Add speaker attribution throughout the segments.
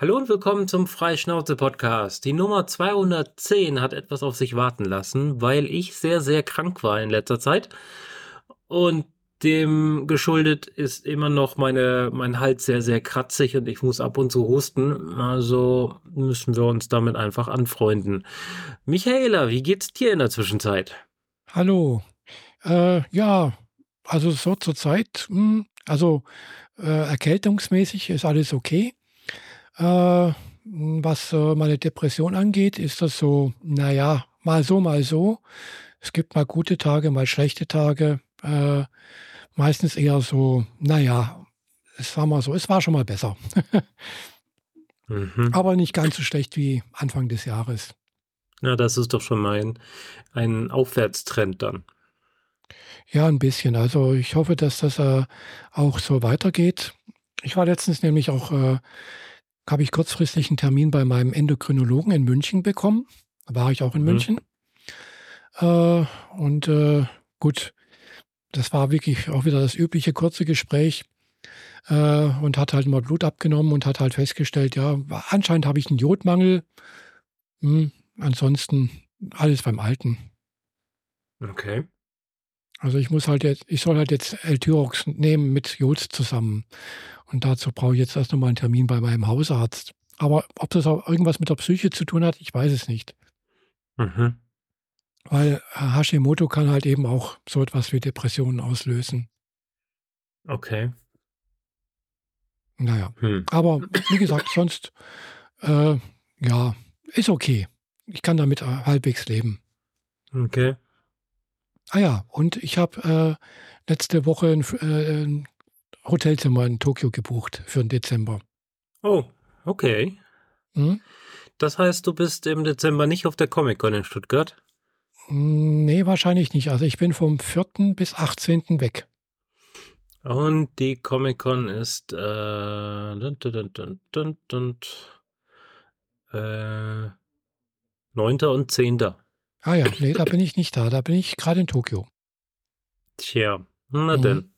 Speaker 1: Hallo und willkommen zum Freischnauze-Podcast. Die Nummer 210 hat etwas auf sich warten lassen, weil ich sehr, sehr krank war in letzter Zeit. Und dem geschuldet ist immer noch meine, mein Hals sehr, sehr kratzig und ich muss ab und zu husten. Also müssen wir uns damit einfach anfreunden. Michaela, wie geht's dir in der Zwischenzeit?
Speaker 2: Hallo. Äh, ja, also so zur Zeit, hm, also äh, erkältungsmäßig ist alles okay. Äh, was äh, meine Depression angeht, ist das so, naja, mal so, mal so. Es gibt mal gute Tage, mal schlechte Tage. Äh, meistens eher so, naja, es war mal so, es war schon mal besser. mhm. Aber nicht ganz so schlecht wie Anfang des Jahres.
Speaker 1: Ja, das ist doch schon mal ein, ein Aufwärtstrend dann.
Speaker 2: Ja, ein bisschen. Also ich hoffe, dass das äh, auch so weitergeht. Ich war letztens nämlich auch äh, habe ich kurzfristig einen Termin bei meinem Endokrinologen in München bekommen. Da war ich auch in mhm. München. Äh, und äh, gut, das war wirklich auch wieder das übliche kurze Gespräch äh, und hat halt mal Blut abgenommen und hat halt festgestellt, ja, anscheinend habe ich einen Jodmangel. Hm, ansonsten alles beim Alten.
Speaker 1: Okay.
Speaker 2: Also ich muss halt jetzt, ich soll halt jetzt L-Tyrox nehmen mit Jod zusammen. Und dazu brauche ich jetzt erst nochmal einen Termin bei meinem Hausarzt. Aber ob das auch irgendwas mit der Psyche zu tun hat, ich weiß es nicht. Mhm. Weil Hashimoto kann halt eben auch so etwas wie Depressionen auslösen.
Speaker 1: Okay.
Speaker 2: Naja. Hm. Aber wie gesagt, sonst, äh, ja, ist okay. Ich kann damit halbwegs leben.
Speaker 1: Okay.
Speaker 2: Ah ja, und ich habe äh, letzte Woche ein, äh, ein Hotelzimmer in Tokio gebucht für den Dezember.
Speaker 1: Oh, okay. Hm? Das heißt, du bist im Dezember nicht auf der Comic-Con in Stuttgart?
Speaker 2: Hm, nee, wahrscheinlich nicht. Also ich bin vom 4. bis 18. weg.
Speaker 1: Und die Comic-Con ist äh, dun, dun, dun, äh, 9. und 10.
Speaker 2: Ah ja, nee, da bin ich nicht da. Da bin ich gerade in Tokio.
Speaker 1: Tja, na mhm. denn.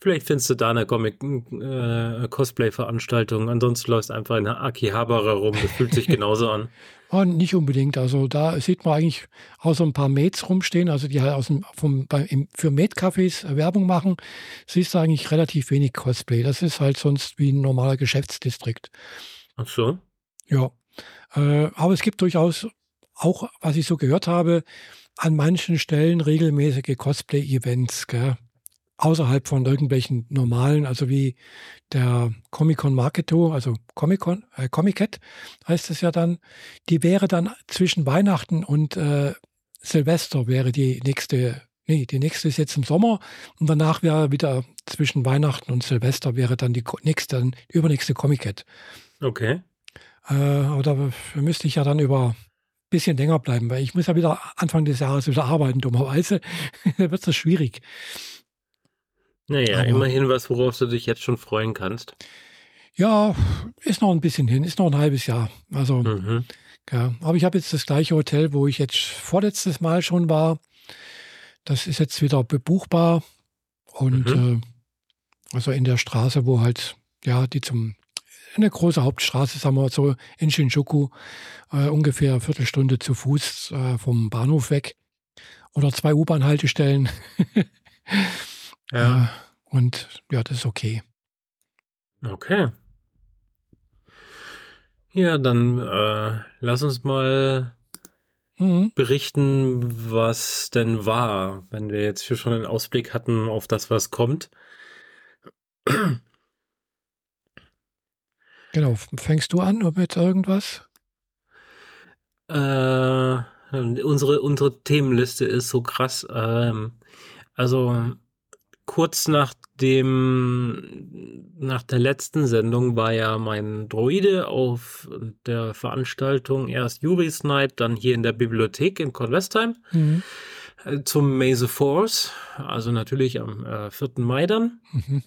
Speaker 1: Vielleicht findest du da eine Comic-Cosplay-Veranstaltung. Äh, Ansonsten läufst du einfach in Akihabara rum. Das fühlt sich genauso an.
Speaker 2: Oh, nicht unbedingt. Also da sieht man eigentlich außer ein paar Mates rumstehen, also die halt aus dem, vom, bei, im, für Mate-Cafés Werbung machen, siehst du eigentlich relativ wenig Cosplay. Das ist halt sonst wie ein normaler Geschäftsdistrikt.
Speaker 1: Ach so?
Speaker 2: Ja. Äh, aber es gibt durchaus auch, was ich so gehört habe, an manchen Stellen regelmäßige Cosplay-Events außerhalb von irgendwelchen normalen, also wie der Comic-Con Marketo, also Comic-Con, äh, Comic-Cat heißt es ja dann, die wäre dann zwischen Weihnachten und äh, Silvester wäre die nächste, nee, die nächste ist jetzt im Sommer und danach wäre wieder zwischen Weihnachten und Silvester wäre dann die nächste, die übernächste Comic-Cat.
Speaker 1: Okay.
Speaker 2: Äh, aber da müsste ich ja dann über bisschen länger bleiben, weil ich muss ja wieder Anfang des Jahres wieder arbeiten, dummerweise. da wird es schwierig.
Speaker 1: Naja, Aber immerhin was, worauf du dich jetzt schon freuen kannst.
Speaker 2: Ja, ist noch ein bisschen hin, ist noch ein halbes Jahr. Also, mhm. ja. Aber ich habe jetzt das gleiche Hotel, wo ich jetzt vorletztes Mal schon war. Das ist jetzt wieder bebuchbar. Und mhm. äh, also in der Straße, wo halt, ja, die zum, eine große Hauptstraße, sagen wir so, in Shinjuku, äh, ungefähr eine Viertelstunde zu Fuß äh, vom Bahnhof weg. Oder zwei U-Bahn-Haltestellen. Ja. Äh, und ja, das ist okay.
Speaker 1: Okay. Ja, dann äh, lass uns mal mhm. berichten, was denn war, wenn wir jetzt hier schon einen Ausblick hatten auf das, was kommt.
Speaker 2: Genau, fängst du an mit irgendwas?
Speaker 1: Äh, unsere, unsere Themenliste ist so krass. Ähm, also kurz nach dem, nach der letzten Sendung war ja mein Droide auf der Veranstaltung erst Juris Night, dann hier in der Bibliothek in Convestheim mhm. Äh, zum Maze Force, also natürlich am äh, 4. Mai dann. Mhm.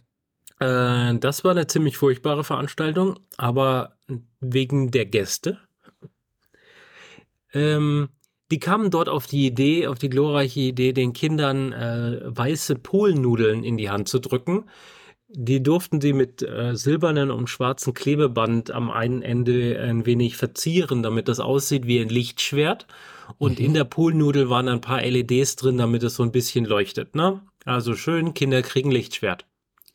Speaker 1: Äh, das war eine ziemlich furchtbare Veranstaltung, aber wegen der Gäste. Ähm, die kamen dort auf die Idee, auf die glorreiche Idee, den Kindern äh, weiße Polennudeln in die Hand zu drücken, die durften sie mit äh, silbernen und schwarzen Klebeband am einen Ende ein wenig verzieren, damit das aussieht wie ein Lichtschwert. Und mhm. in der Poolnudel waren ein paar LEDs drin, damit es so ein bisschen leuchtet. Ne? Also schön, Kinder kriegen Lichtschwert.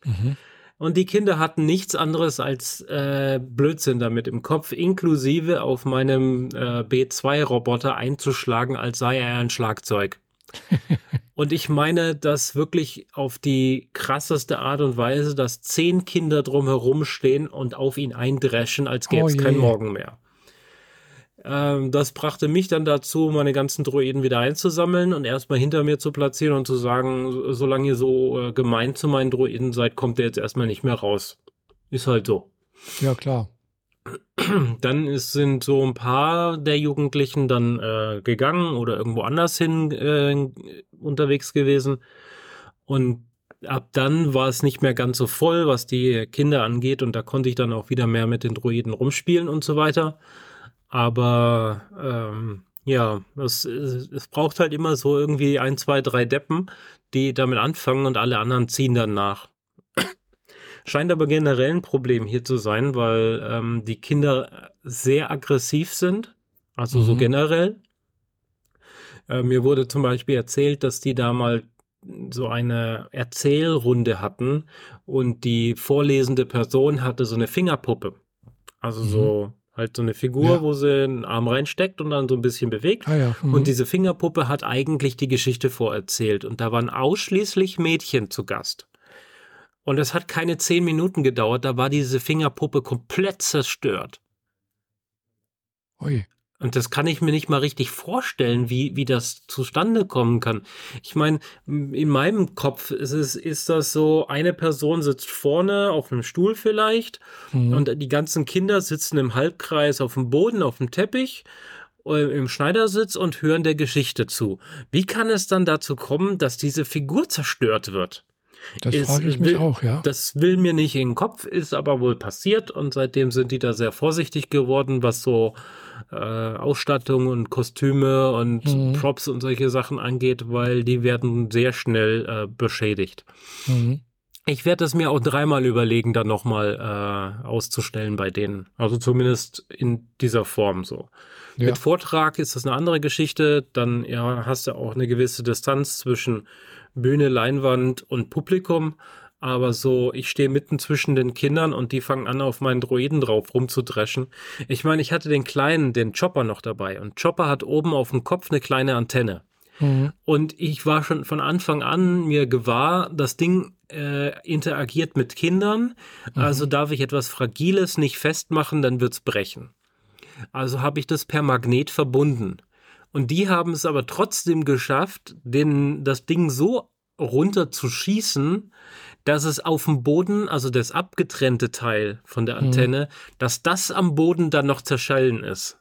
Speaker 1: Mhm. Und die Kinder hatten nichts anderes als äh, Blödsinn damit im Kopf, inklusive auf meinem äh, B2-Roboter einzuschlagen, als sei er ein Schlagzeug. und ich meine das wirklich auf die krasseste Art und Weise, dass zehn Kinder drumherum stehen und auf ihn eindreschen, als gäbe es oh kein Morgen mehr. Ähm, das brachte mich dann dazu, meine ganzen Droiden wieder einzusammeln und erstmal hinter mir zu platzieren und zu sagen, solange ihr so äh, gemein zu meinen Droiden seid, kommt der jetzt erstmal nicht mehr raus. Ist halt so.
Speaker 2: Ja, klar.
Speaker 1: Dann ist, sind so ein paar der Jugendlichen dann äh, gegangen oder irgendwo anders hin äh, unterwegs gewesen. Und ab dann war es nicht mehr ganz so voll, was die Kinder angeht. Und da konnte ich dann auch wieder mehr mit den Droiden rumspielen und so weiter. Aber ähm, ja, es, es braucht halt immer so irgendwie ein, zwei, drei Deppen, die damit anfangen und alle anderen ziehen dann nach. Scheint aber generell ein Problem hier zu sein, weil ähm, die Kinder sehr aggressiv sind, also mhm. so generell. Äh, mir wurde zum Beispiel erzählt, dass die da mal so eine Erzählrunde hatten und die vorlesende Person hatte so eine Fingerpuppe. Also mhm. so Halt so eine Figur, ja. wo sie einen Arm reinsteckt und dann so ein bisschen bewegt.
Speaker 2: Ah, ja. mhm.
Speaker 1: Und diese Fingerpuppe hat eigentlich die Geschichte vorerzählt. Und da waren ausschließlich Mädchen zu Gast. Und es hat keine zehn Minuten gedauert, da war diese Fingerpuppe komplett zerstört.
Speaker 2: Ui.
Speaker 1: Und das kann ich mir nicht mal richtig vorstellen, wie, wie das zustande kommen kann. Ich meine, in meinem Kopf ist, es, ist das so, eine Person sitzt vorne auf einem Stuhl vielleicht mhm. und die ganzen Kinder sitzen im Halbkreis auf dem Boden, auf dem Teppich äh, im Schneidersitz und hören der Geschichte zu. Wie kann es dann dazu kommen, dass diese Figur zerstört wird?
Speaker 2: Das ist, frage ich mich
Speaker 1: will,
Speaker 2: auch, ja.
Speaker 1: Das will mir nicht in den Kopf, ist aber wohl passiert und seitdem sind die da sehr vorsichtig geworden, was so äh, Ausstattung und Kostüme und mhm. Props und solche Sachen angeht, weil die werden sehr schnell äh, beschädigt. Mhm. Ich werde es mir auch dreimal überlegen, dann nochmal äh, auszustellen bei denen. Also zumindest in dieser Form so. Ja. Mit Vortrag ist das eine andere Geschichte. Dann ja, hast du auch eine gewisse Distanz zwischen Bühne, Leinwand und Publikum aber so, ich stehe mitten zwischen den Kindern und die fangen an, auf meinen Droiden drauf rumzudreschen. Ich meine, ich hatte den kleinen, den Chopper noch dabei und Chopper hat oben auf dem Kopf eine kleine Antenne. Mhm. Und ich war schon von Anfang an mir gewahr, das Ding äh, interagiert mit Kindern. Mhm. Also darf ich etwas Fragiles nicht festmachen, dann wird's brechen. Also habe ich das per Magnet verbunden. Und die haben es aber trotzdem geschafft, den, das Ding so runter zu schießen, dass es auf dem Boden, also das abgetrennte Teil von der mhm. Antenne, mhm. dass das am Boden dann noch zerschallen ist.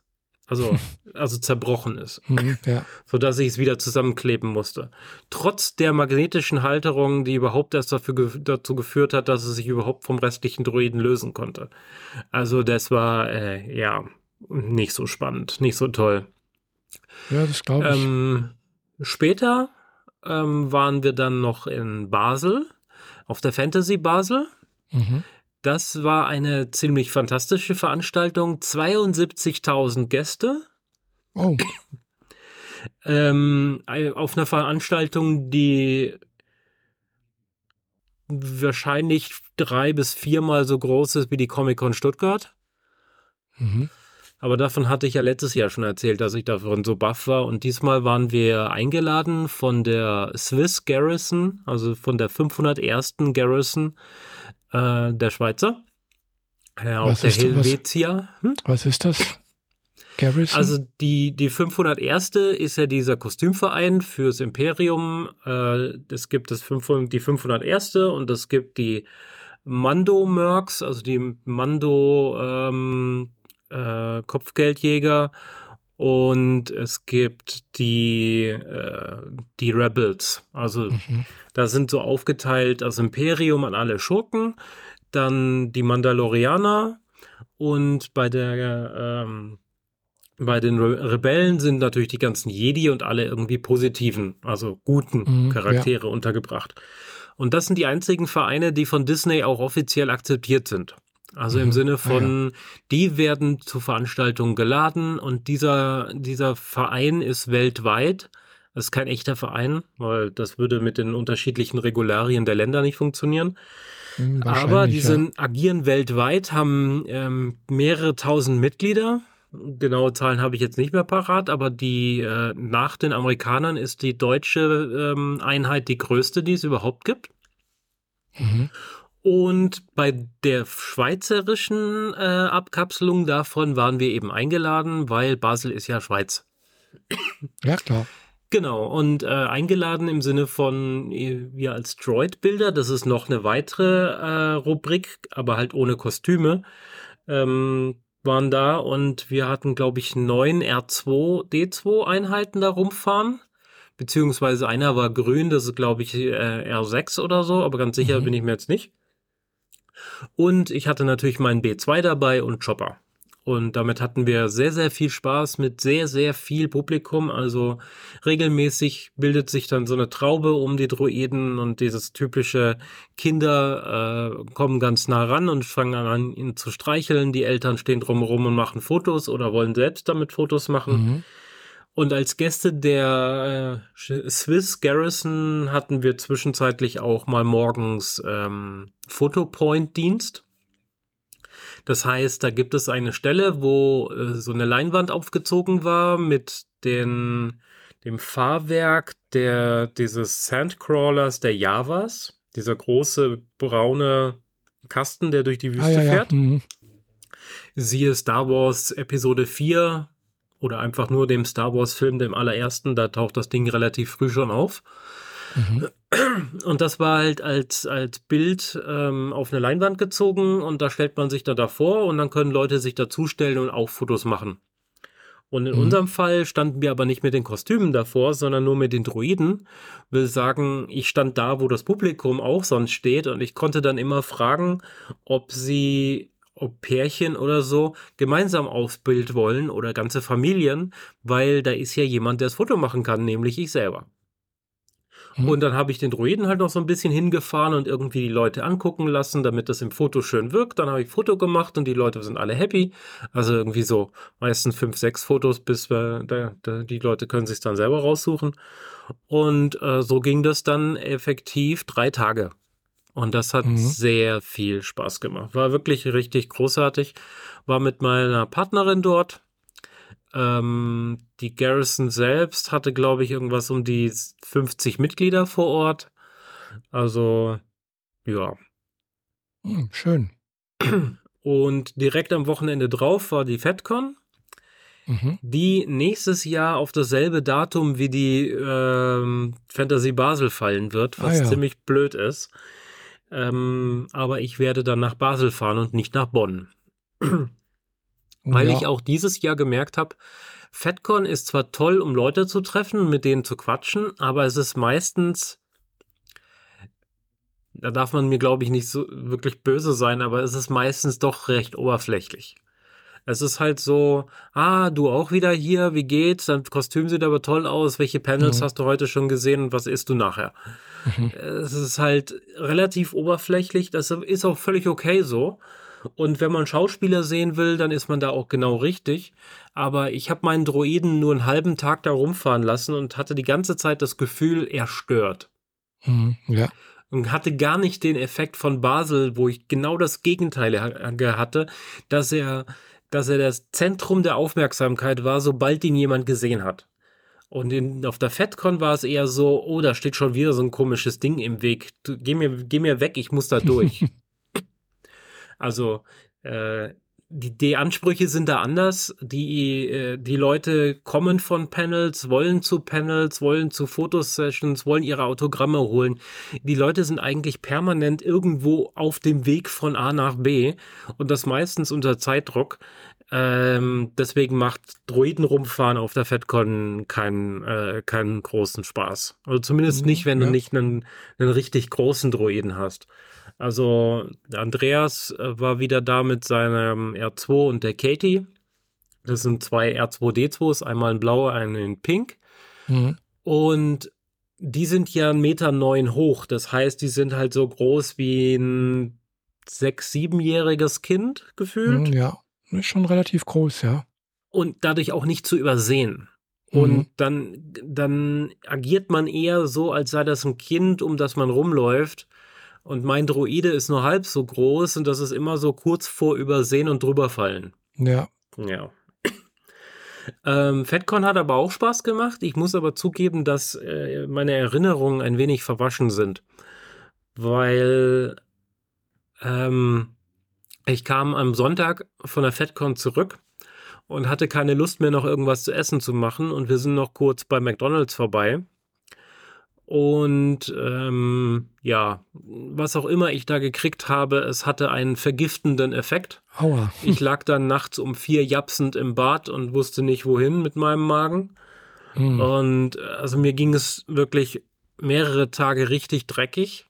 Speaker 1: Also, also zerbrochen ist.
Speaker 2: Mhm, ja.
Speaker 1: Sodass ich es wieder zusammenkleben musste. Trotz der magnetischen Halterung, die überhaupt erst dafür, dazu geführt hat, dass es sich überhaupt vom restlichen Droiden lösen konnte. Also, das war, äh, ja, nicht so spannend, nicht so toll.
Speaker 2: Ja, das glaube ich.
Speaker 1: Ähm, später ähm, waren wir dann noch in Basel auf der Fantasy Basel. Mhm. Das war eine ziemlich fantastische Veranstaltung. 72.000 Gäste.
Speaker 2: Oh.
Speaker 1: ähm, auf einer Veranstaltung, die wahrscheinlich drei bis viermal so groß ist wie die Comic-Con Stuttgart. Mhm. Aber davon hatte ich ja letztes Jahr schon erzählt, dass ich davon so baff war. Und diesmal waren wir eingeladen von der Swiss Garrison, also von der 501. Garrison äh, der Schweizer.
Speaker 2: Äh, auf der Helvetia. Hm? Was ist das?
Speaker 1: Garrison? Also die, die 501. ist ja dieser Kostümverein fürs Imperium. Äh, es gibt das 500, die 501. und es gibt die Mando Mercs, also die Mando ähm, äh, Kopfgeldjäger und es gibt die, äh, die Rebels. Also mhm. da sind so aufgeteilt das Imperium an alle Schurken, dann die Mandalorianer und bei der ähm, bei den Re Rebellen sind natürlich die ganzen Jedi und alle irgendwie positiven, also guten mhm, Charaktere ja. untergebracht. Und das sind die einzigen Vereine, die von Disney auch offiziell akzeptiert sind. Also im
Speaker 2: Mhm.
Speaker 1: Sinne
Speaker 2: Ah,
Speaker 1: von, die werden zu Veranstaltungen geladen und dieser, dieser Verein ist weltweit. Das ist kein echter Verein, weil das würde mit den unterschiedlichen Regularien der Länder nicht funktionieren.
Speaker 2: Hm,
Speaker 1: Aber die
Speaker 2: ja.
Speaker 1: sind, agieren weltweit, haben ähm, mehrere tausend Mitglieder. Genaue Zahlen habe ich jetzt nicht mehr parat, aber die äh, nach den Amerikanern ist die deutsche ähm, Einheit die größte, die es überhaupt gibt.
Speaker 2: Mhm.
Speaker 1: Und bei der schweizerischen äh, Abkapselung davon waren wir eben eingeladen, weil Basel ist ja Schweiz.
Speaker 2: Ja, klar.
Speaker 1: Genau, und äh, eingeladen im Sinne von äh, wir als Droid-Bilder, das ist noch eine weitere äh, Rubrik, aber halt ohne Kostüme, ähm, waren da und wir hatten, glaube ich, neun R2D2-Einheiten da rumfahren. Beziehungsweise einer war grün, das ist, glaube ich, äh, R6 oder so, aber ganz sicher
Speaker 2: Mhm.
Speaker 1: bin ich mir jetzt nicht. Und ich hatte natürlich meinen B2 dabei und Chopper. Und damit hatten wir sehr, sehr viel Spaß mit sehr, sehr viel Publikum. Also regelmäßig bildet sich dann so eine Traube um die Droiden und dieses typische Kinder äh, kommen ganz nah ran und fangen an, ihn zu streicheln. Die Eltern stehen drumherum und machen Fotos oder wollen selbst damit Fotos machen.
Speaker 2: Mhm.
Speaker 1: Und als Gäste der äh, Swiss Garrison hatten wir zwischenzeitlich auch mal morgens ähm, Fotopoint-Dienst. Das heißt, da gibt es eine Stelle, wo äh, so eine Leinwand aufgezogen war mit den, dem Fahrwerk der, dieses Sandcrawlers der Javas. Dieser große braune Kasten, der durch die Wüste
Speaker 2: Ah, ja, ja.
Speaker 1: fährt.
Speaker 2: Mhm.
Speaker 1: Siehe Star Wars Episode 4 oder einfach nur dem Star Wars Film, dem allerersten, da taucht das Ding relativ früh schon auf.
Speaker 2: Mhm.
Speaker 1: Und das war halt als, als Bild ähm, auf eine Leinwand gezogen und da stellt man sich da davor und dann können Leute sich dazustellen und auch Fotos machen. Und in
Speaker 2: Mhm.
Speaker 1: unserem Fall standen wir aber nicht mit den Kostümen davor, sondern nur mit den Droiden. Will sagen, ich stand da, wo das Publikum auch sonst steht und ich konnte dann immer fragen, ob sie, ob Pärchen oder so gemeinsam aufs Bild wollen oder ganze Familien, weil da ist ja jemand, der das Foto machen kann, nämlich ich selber.
Speaker 2: Mhm.
Speaker 1: Und dann habe ich den Droiden halt noch so ein bisschen hingefahren und irgendwie die Leute angucken lassen, damit das im Foto schön wirkt. Dann habe ich Foto gemacht und die Leute sind alle happy. Also irgendwie so meistens fünf, sechs Fotos, bis wir, da, da, die Leute können sich dann selber raussuchen. Und äh, so ging das dann effektiv drei Tage. Und das hat
Speaker 2: Mhm.
Speaker 1: sehr viel Spaß gemacht. War wirklich richtig großartig. War mit meiner Partnerin dort. Ähm, die Garrison selbst hatte, glaube ich, irgendwas um die 50 Mitglieder vor Ort. Also, ja.
Speaker 2: Hm, schön.
Speaker 1: Und direkt am Wochenende drauf war die FedCon,
Speaker 2: Mhm.
Speaker 1: die nächstes Jahr auf dasselbe Datum wie die ähm, Fantasy Basel fallen wird, was
Speaker 2: Ah, ja.
Speaker 1: ziemlich blöd ist. Ähm, aber ich werde dann nach Basel fahren und nicht nach Bonn. Weil
Speaker 2: ja.
Speaker 1: ich auch dieses Jahr gemerkt habe, FedCon ist zwar toll, um Leute zu treffen, mit denen zu quatschen, aber es ist meistens, da darf man mir, glaube ich, nicht so wirklich böse sein, aber es ist meistens doch recht oberflächlich. Es ist halt so, ah, du auch wieder hier, wie geht's? Dein Kostüm sieht aber toll aus. Welche Panels
Speaker 2: Mhm.
Speaker 1: hast du heute schon gesehen und was isst du nachher?
Speaker 2: Mhm.
Speaker 1: Es ist halt relativ oberflächlich. Das ist auch völlig okay so. Und wenn man Schauspieler sehen will, dann ist man da auch genau richtig. Aber ich habe meinen Droiden nur einen halben Tag da rumfahren lassen und hatte die ganze Zeit das Gefühl, er stört.
Speaker 2: Mhm. Ja.
Speaker 1: Und hatte gar nicht den Effekt von Basel, wo ich genau das Gegenteil ha- hatte, dass er, dass er das Zentrum der Aufmerksamkeit war, sobald ihn jemand gesehen hat. Und in, auf der FedCon war es eher so, oh, da steht schon wieder so ein komisches Ding im Weg. Du, geh, mir, geh mir weg, ich muss da durch. also, äh, die, die Ansprüche sind da anders. Die, äh, die Leute kommen von Panels, wollen zu Panels, wollen zu Fotosessions, wollen ihre Autogramme holen. Die Leute sind eigentlich permanent irgendwo auf dem Weg von A nach B und das meistens unter Zeitdruck. Ähm, deswegen macht Droiden rumfahren auf der FedCon keinen, äh, keinen großen Spaß. Also zumindest
Speaker 2: Mhm,
Speaker 1: nicht, wenn du
Speaker 2: ja.
Speaker 1: nicht einen, einen richtig großen Droiden hast. Also Andreas äh, war wieder da mit seinem R2 und der Katie. Das sind zwei R2D2s, einmal in blau, einen in pink.
Speaker 2: Mhm.
Speaker 1: Und die sind ja 1,9 Meter neun hoch. Das heißt, die sind halt so groß wie ein sechs-, siebenjähriges Kind gefühlt.
Speaker 2: Hm, Ja, ist schon relativ groß, ja.
Speaker 1: und dadurch auch nicht zu übersehen.
Speaker 2: Mhm.
Speaker 1: Und dann, dann agiert man eher so, als sei das ein Kind, um das man rumläuft. Und mein Droide ist nur halb so groß und das ist immer so kurz vor Übersehen und drüberfallen.
Speaker 2: Ja,
Speaker 1: Ja. Ähm, FedCon hat aber auch Spaß gemacht. Ich muss aber zugeben, dass äh, meine Erinnerungen ein wenig verwaschen sind. Weil ähm, ich kam am Sonntag von der FedCon zurück und hatte keine Lust mehr, noch irgendwas zu essen zu machen. Und wir sind noch kurz bei McDonalds vorbei. Und ähm, ja, was auch immer ich da gekriegt habe, es hatte einen vergiftenden Effekt.
Speaker 2: aua.
Speaker 1: Ich lag dann nachts um vier japsend im Bad und wusste nicht wohin mit meinem Magen.
Speaker 2: Hm.
Speaker 1: Und also mir ging es wirklich mehrere Tage richtig dreckig.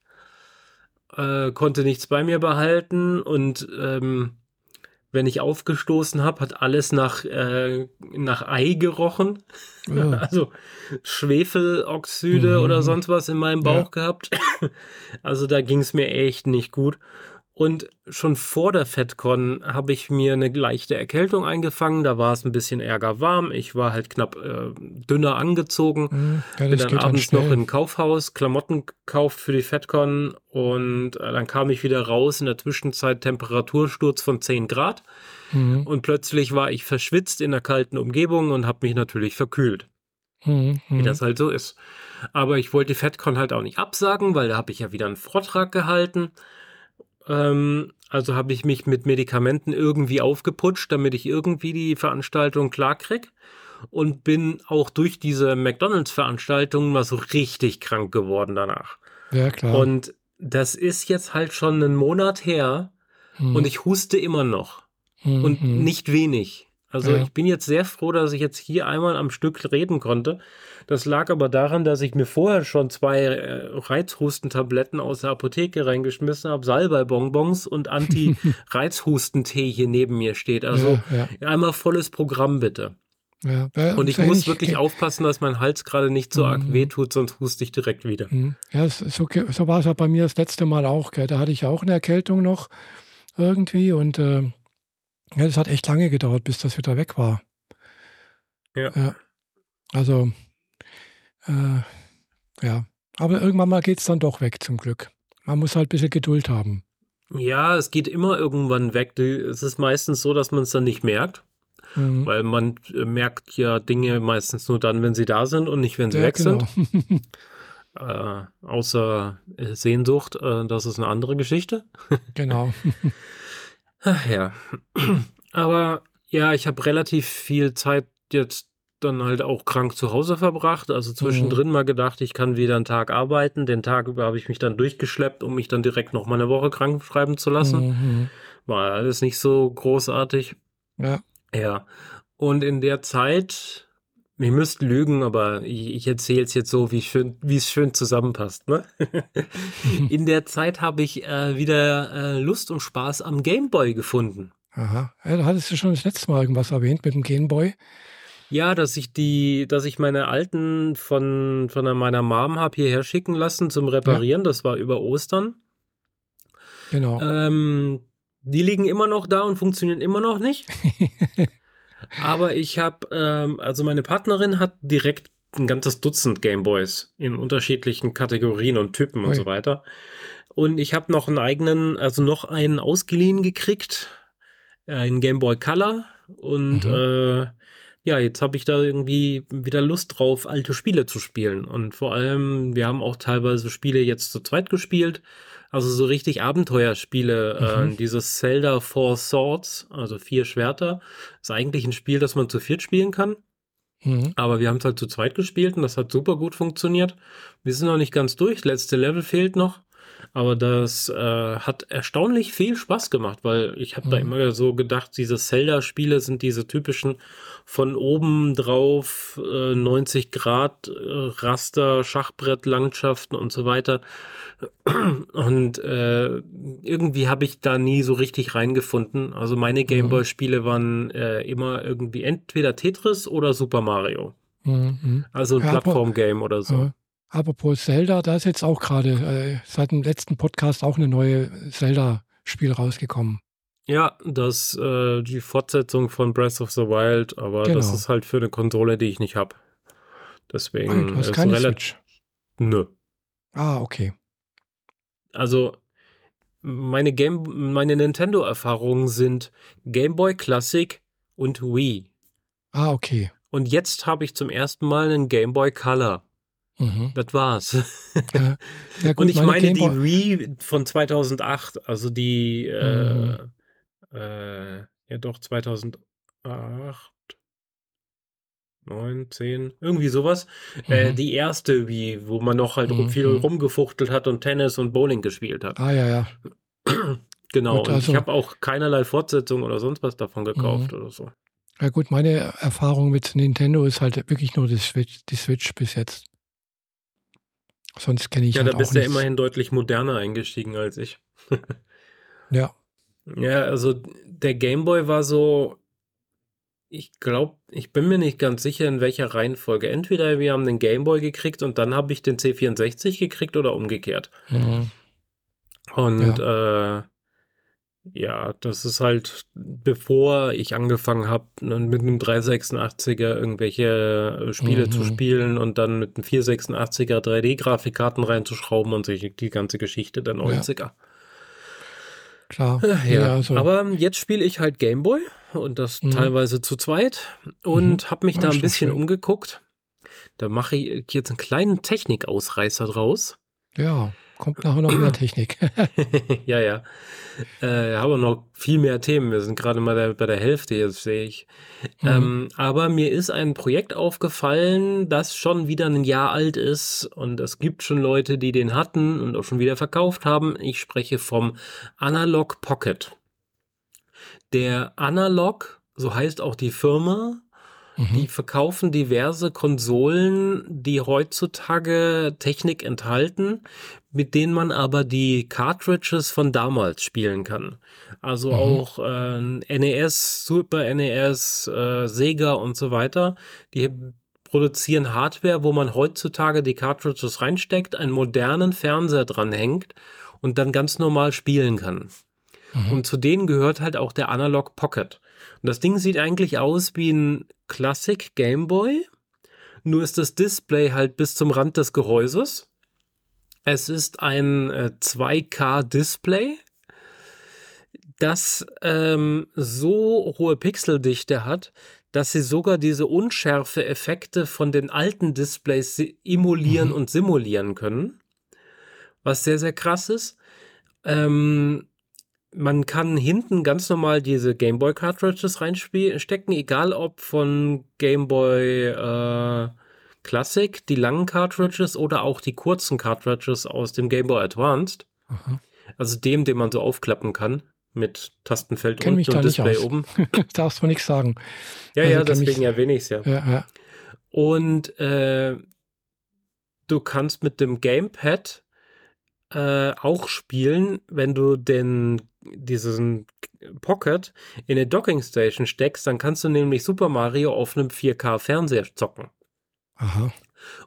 Speaker 1: Äh, konnte nichts bei mir behalten und ähm, wenn ich aufgestoßen habe, hat alles nach, äh, nach Ei gerochen.
Speaker 2: Ja.
Speaker 1: Also Schwefeloxide
Speaker 2: Mhm.
Speaker 1: oder sonst was in meinem
Speaker 2: Ja.
Speaker 1: Bauch gehabt. Also da ging es mir echt nicht gut. Und schon vor der FedCon habe ich mir eine leichte Erkältung eingefangen. Da war es ein bisschen ärger warm. Ich war halt knapp äh, dünner angezogen.
Speaker 2: Hm, Ja,
Speaker 1: Bin dann
Speaker 2: geht dann
Speaker 1: abends noch in ein Kaufhaus, Klamotten gekauft für die FedCon und äh, dann kam ich wieder raus. In der Zwischenzeit Temperatursturz von 10 Grad
Speaker 2: Hm,
Speaker 1: und plötzlich war ich verschwitzt in einer kalten Umgebung und habe mich natürlich verkühlt,
Speaker 2: hm,
Speaker 1: wie
Speaker 2: hm.
Speaker 1: das halt so ist. Aber ich wollte die FedCon halt auch nicht absagen, weil da habe ich ja wieder einen Vortrag gehalten. Ähm, also habe ich mich mit Medikamenten irgendwie aufgeputscht, damit ich irgendwie die Veranstaltung klarkrieg. Und bin auch durch diese McDonalds-Veranstaltung mal so richtig krank geworden danach.
Speaker 2: Ja, klar.
Speaker 1: Und das ist jetzt halt schon einen Monat her
Speaker 2: Hm,
Speaker 1: und ich huste immer noch.
Speaker 2: hm,
Speaker 1: Und
Speaker 2: hm.
Speaker 1: nicht wenig. Also
Speaker 2: Ja.
Speaker 1: ich bin jetzt sehr froh, dass ich jetzt hier einmal am Stück reden konnte. Das lag aber daran, dass ich mir vorher schon zwei äh, Reizhustentabletten aus der Apotheke reingeschmissen habe, Salbei-Bonbons und Anti-Reizhustentee hier neben mir steht. Also
Speaker 2: ja, ja,
Speaker 1: einmal volles Programm bitte.
Speaker 2: ja.
Speaker 1: Und ich
Speaker 2: so
Speaker 1: muss wirklich aufpassen, dass mein Hals gerade nicht so arg
Speaker 2: Mhm.
Speaker 1: wehtut, sonst huste ich direkt wieder.
Speaker 2: Hm. Ja, okay. so war es ja bei mir das letzte Mal auch. Gell. Da hatte ich auch eine Erkältung noch irgendwie und äh, ja, das hat echt lange gedauert, bis das wieder weg war.
Speaker 1: Ja.
Speaker 2: Also, äh, ja. Aber irgendwann mal geht es dann doch weg, zum Glück. Man muss halt ein bisschen Geduld haben.
Speaker 1: Ja, es geht immer irgendwann weg. Es ist meistens so, dass man es dann nicht merkt.
Speaker 2: Mhm.
Speaker 1: Weil man äh, merkt ja Dinge meistens nur dann, wenn sie da sind und nicht, wenn sie
Speaker 2: Ja,
Speaker 1: weg
Speaker 2: genau.
Speaker 1: sind. Äh, außer äh, Sehnsucht, äh, das ist eine andere Geschichte.
Speaker 2: genau.
Speaker 1: Ach ja. Aber ja, ich habe relativ viel Zeit jetzt dann halt auch krank zu Hause verbracht. Also zwischendrin mal gedacht, ich kann wieder einen Tag arbeiten. Den Tag über habe ich mich dann durchgeschleppt, um mich dann direkt noch mal eine Woche krank schreiben zu lassen.
Speaker 2: Mhm.
Speaker 1: War alles nicht so großartig.
Speaker 2: Ja.
Speaker 1: Ja, und in der Zeit, ihr müsst lügen, aber ich, ich erzähle es jetzt so, wie schön, wie es schön zusammenpasst. Ne? in der Zeit habe ich äh, wieder äh, Lust und Spaß am Gameboy gefunden.
Speaker 2: Aha. Ja, da hattest du schon das letzte Mal irgendwas erwähnt mit dem Gameboy.
Speaker 1: Ja, dass ich die, dass ich meine alten von, von meiner Mom habe hierher schicken lassen zum Reparieren. Das war über Ostern.
Speaker 2: Genau.
Speaker 1: Ähm, die liegen immer noch da und funktionieren immer noch nicht. Aber ich habe, ähm, also meine Partnerin hat direkt ein ganzes Dutzend Gameboys in unterschiedlichen Kategorien und Typen und
Speaker 2: Ui.
Speaker 1: so weiter. Und ich habe noch einen eigenen, also noch einen ausgeliehen gekriegt, einen Gameboy Color. Und
Speaker 2: Mhm.
Speaker 1: äh, ja, jetzt habe ich da irgendwie wieder Lust drauf, alte Spiele zu spielen. Und vor allem, wir haben auch teilweise Spiele jetzt zu zweit gespielt. Also so richtig Abenteuerspiele.
Speaker 2: Mhm.
Speaker 1: Äh, dieses Zelda Four Swords, also vier Schwerter, ist eigentlich ein Spiel, das man zu viert spielen kann.
Speaker 2: Mhm.
Speaker 1: Aber wir haben es halt zu zweit gespielt und das hat super gut funktioniert. Wir sind noch nicht ganz durch, letzte Level fehlt noch. Aber das äh, hat erstaunlich viel Spaß gemacht, weil ich habe da
Speaker 2: Mhm.
Speaker 1: immer so gedacht, diese Zelda-Spiele sind diese typischen von oben drauf äh, 90 Grad äh, Raster, Schachbrettlandschaften und so weiter. Und äh, irgendwie habe ich da nie so richtig reingefunden. Also meine Gameboy-Spiele waren äh, immer irgendwie entweder Tetris oder Super Mario.
Speaker 2: Mhm.
Speaker 1: Also ein
Speaker 2: Ja,
Speaker 1: Plattform-Game oder so.
Speaker 2: Apropos Zelda, da ist jetzt auch gerade äh, seit dem letzten Podcast auch eine neue Zelda-Spiel rausgekommen.
Speaker 1: Ja, das äh, die Fortsetzung von Breath of the Wild, aber genau. das ist halt für eine Konsole, die ich nicht habe. Deswegen
Speaker 2: ah, du hast keine Switch.
Speaker 1: Nö.
Speaker 2: Ah, okay.
Speaker 1: Also meine Game, meine Nintendo-Erfahrungen sind Game Boy Classic und Wii.
Speaker 2: Ah, okay.
Speaker 1: Und jetzt habe ich zum ersten Mal einen Game Boy Color. Mhm. Das war's. Ja, ja gut, und ich meine, die Wii von 2008, also die, mhm. äh, äh, ja doch 2008, 9, 10, irgendwie sowas. Äh, mhm. Äh, die erste Wii, wo man noch halt mhm. viel mhm. rumgefuchtelt hat und Tennis und Bowling gespielt hat.
Speaker 2: Ah, ja, ja.
Speaker 1: genau. Gut, also, ich habe auch keinerlei Fortsetzung oder sonst was davon gekauft mhm. oder so.
Speaker 2: Ja gut, meine Erfahrung mit Nintendo ist halt wirklich nur die Switch, die Switch bis jetzt. Sonst kenne ich
Speaker 1: Ja,
Speaker 2: halt
Speaker 1: da bist du ja immerhin deutlich moderner eingestiegen als ich.
Speaker 2: ja.
Speaker 1: Ja, also der Gameboy war so, ich glaube, ich bin mir nicht ganz sicher, in welcher Reihenfolge. Entweder wir haben den Gameboy gekriegt und dann habe ich den C64 gekriegt oder umgekehrt. Mhm. Und ja. äh, ja, das ist halt, bevor ich angefangen habe, ne, mit einem 386er irgendwelche äh, Spiele mhm. zu spielen und dann mit einem 486er 3D-Grafikkarten reinzuschrauben und sich die ganze Geschichte der 90er. Ja.
Speaker 2: Klar.
Speaker 1: Ja, ja also. aber jetzt spiele ich halt Gameboy und das mhm. teilweise zu zweit und mhm. habe mich da ein bisschen schön. umgeguckt. Da mache ich jetzt einen kleinen Technikausreißer draus.
Speaker 2: Ja. Kommt nachher noch mehr Technik.
Speaker 1: ja, ja. Äh, haben noch viel mehr Themen. Wir sind gerade mal der, bei der Hälfte, jetzt sehe ich. Mhm. Ähm, aber mir ist ein Projekt aufgefallen, das schon wieder ein Jahr alt ist. Und es gibt schon Leute, die den hatten und auch schon wieder verkauft haben. Ich spreche vom Analog Pocket. Der Analog, so heißt auch die Firma, Mhm. Die verkaufen diverse Konsolen, die heutzutage Technik enthalten, mit denen man aber die Cartridges von damals spielen kann. Also mhm. auch äh, NES, Super NES, äh, Sega und so weiter. Die produzieren Hardware, wo man heutzutage die Cartridges reinsteckt, einen modernen Fernseher dranhängt und dann ganz normal spielen kann. Mhm. Und zu denen gehört halt auch der Analog Pocket. Und das Ding sieht eigentlich aus wie ein Classic Game Boy, nur ist das Display halt bis zum Rand des Gehäuses. Es ist ein äh, 2K-Display, das ähm, so hohe Pixeldichte hat, dass sie sogar diese Unschärfe-Effekte von den alten Displays emulieren mhm. und simulieren können. Was sehr, sehr krass ist. Ähm, man kann hinten ganz normal diese Gameboy Cartridges reinstecken, egal ob von Gameboy äh, Classic, die langen Cartridges oder auch die kurzen Cartridges aus dem Gameboy Advanced. Aha. Also dem, den man so aufklappen kann mit Tastenfeld
Speaker 2: Kenn unten und Display oben. Darfst du nichts sagen.
Speaker 1: Ja, also ja, deswegen erwähne ich es ja.
Speaker 2: ja, ja.
Speaker 1: Und äh, du kannst mit dem Gamepad äh, auch spielen, wenn du den diesen Pocket in eine Docking Station steckst, dann kannst du nämlich Super Mario auf einem 4K Fernseher zocken.
Speaker 2: Aha.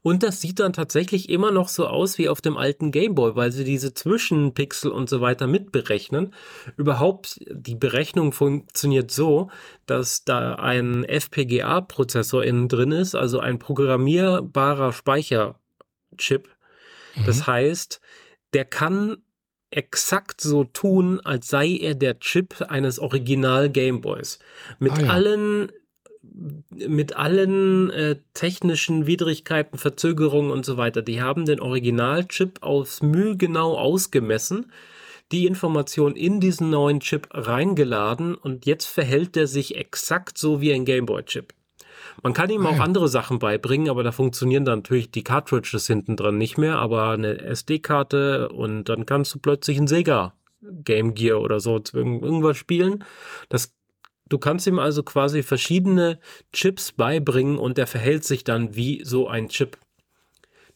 Speaker 1: Und das sieht dann tatsächlich immer noch so aus wie auf dem alten Gameboy, weil sie diese Zwischenpixel und so weiter mitberechnen. Überhaupt, die Berechnung funktioniert so, dass da ein FPGA-Prozessor innen drin ist, also ein programmierbarer Speicherchip. Mhm. Das heißt, der kann exakt so tun, als sei er der Chip eines Original Gameboys. Mit ah, ja. allen mit allen äh, technischen Widrigkeiten, Verzögerungen und so weiter. Die haben den Originalchip aufs Mühe genau ausgemessen, die Information in diesen neuen Chip reingeladen und jetzt verhält er sich exakt so wie ein Gameboy-Chip. Man kann ihm ah, auch andere Sachen beibringen, aber da funktionieren dann natürlich die Cartridges hinten dran nicht mehr, aber eine SD-Karte und dann kannst du plötzlich ein Sega Game Gear oder so irgendwas spielen. Das Du kannst ihm also quasi verschiedene Chips beibringen und der verhält sich dann wie so ein Chip.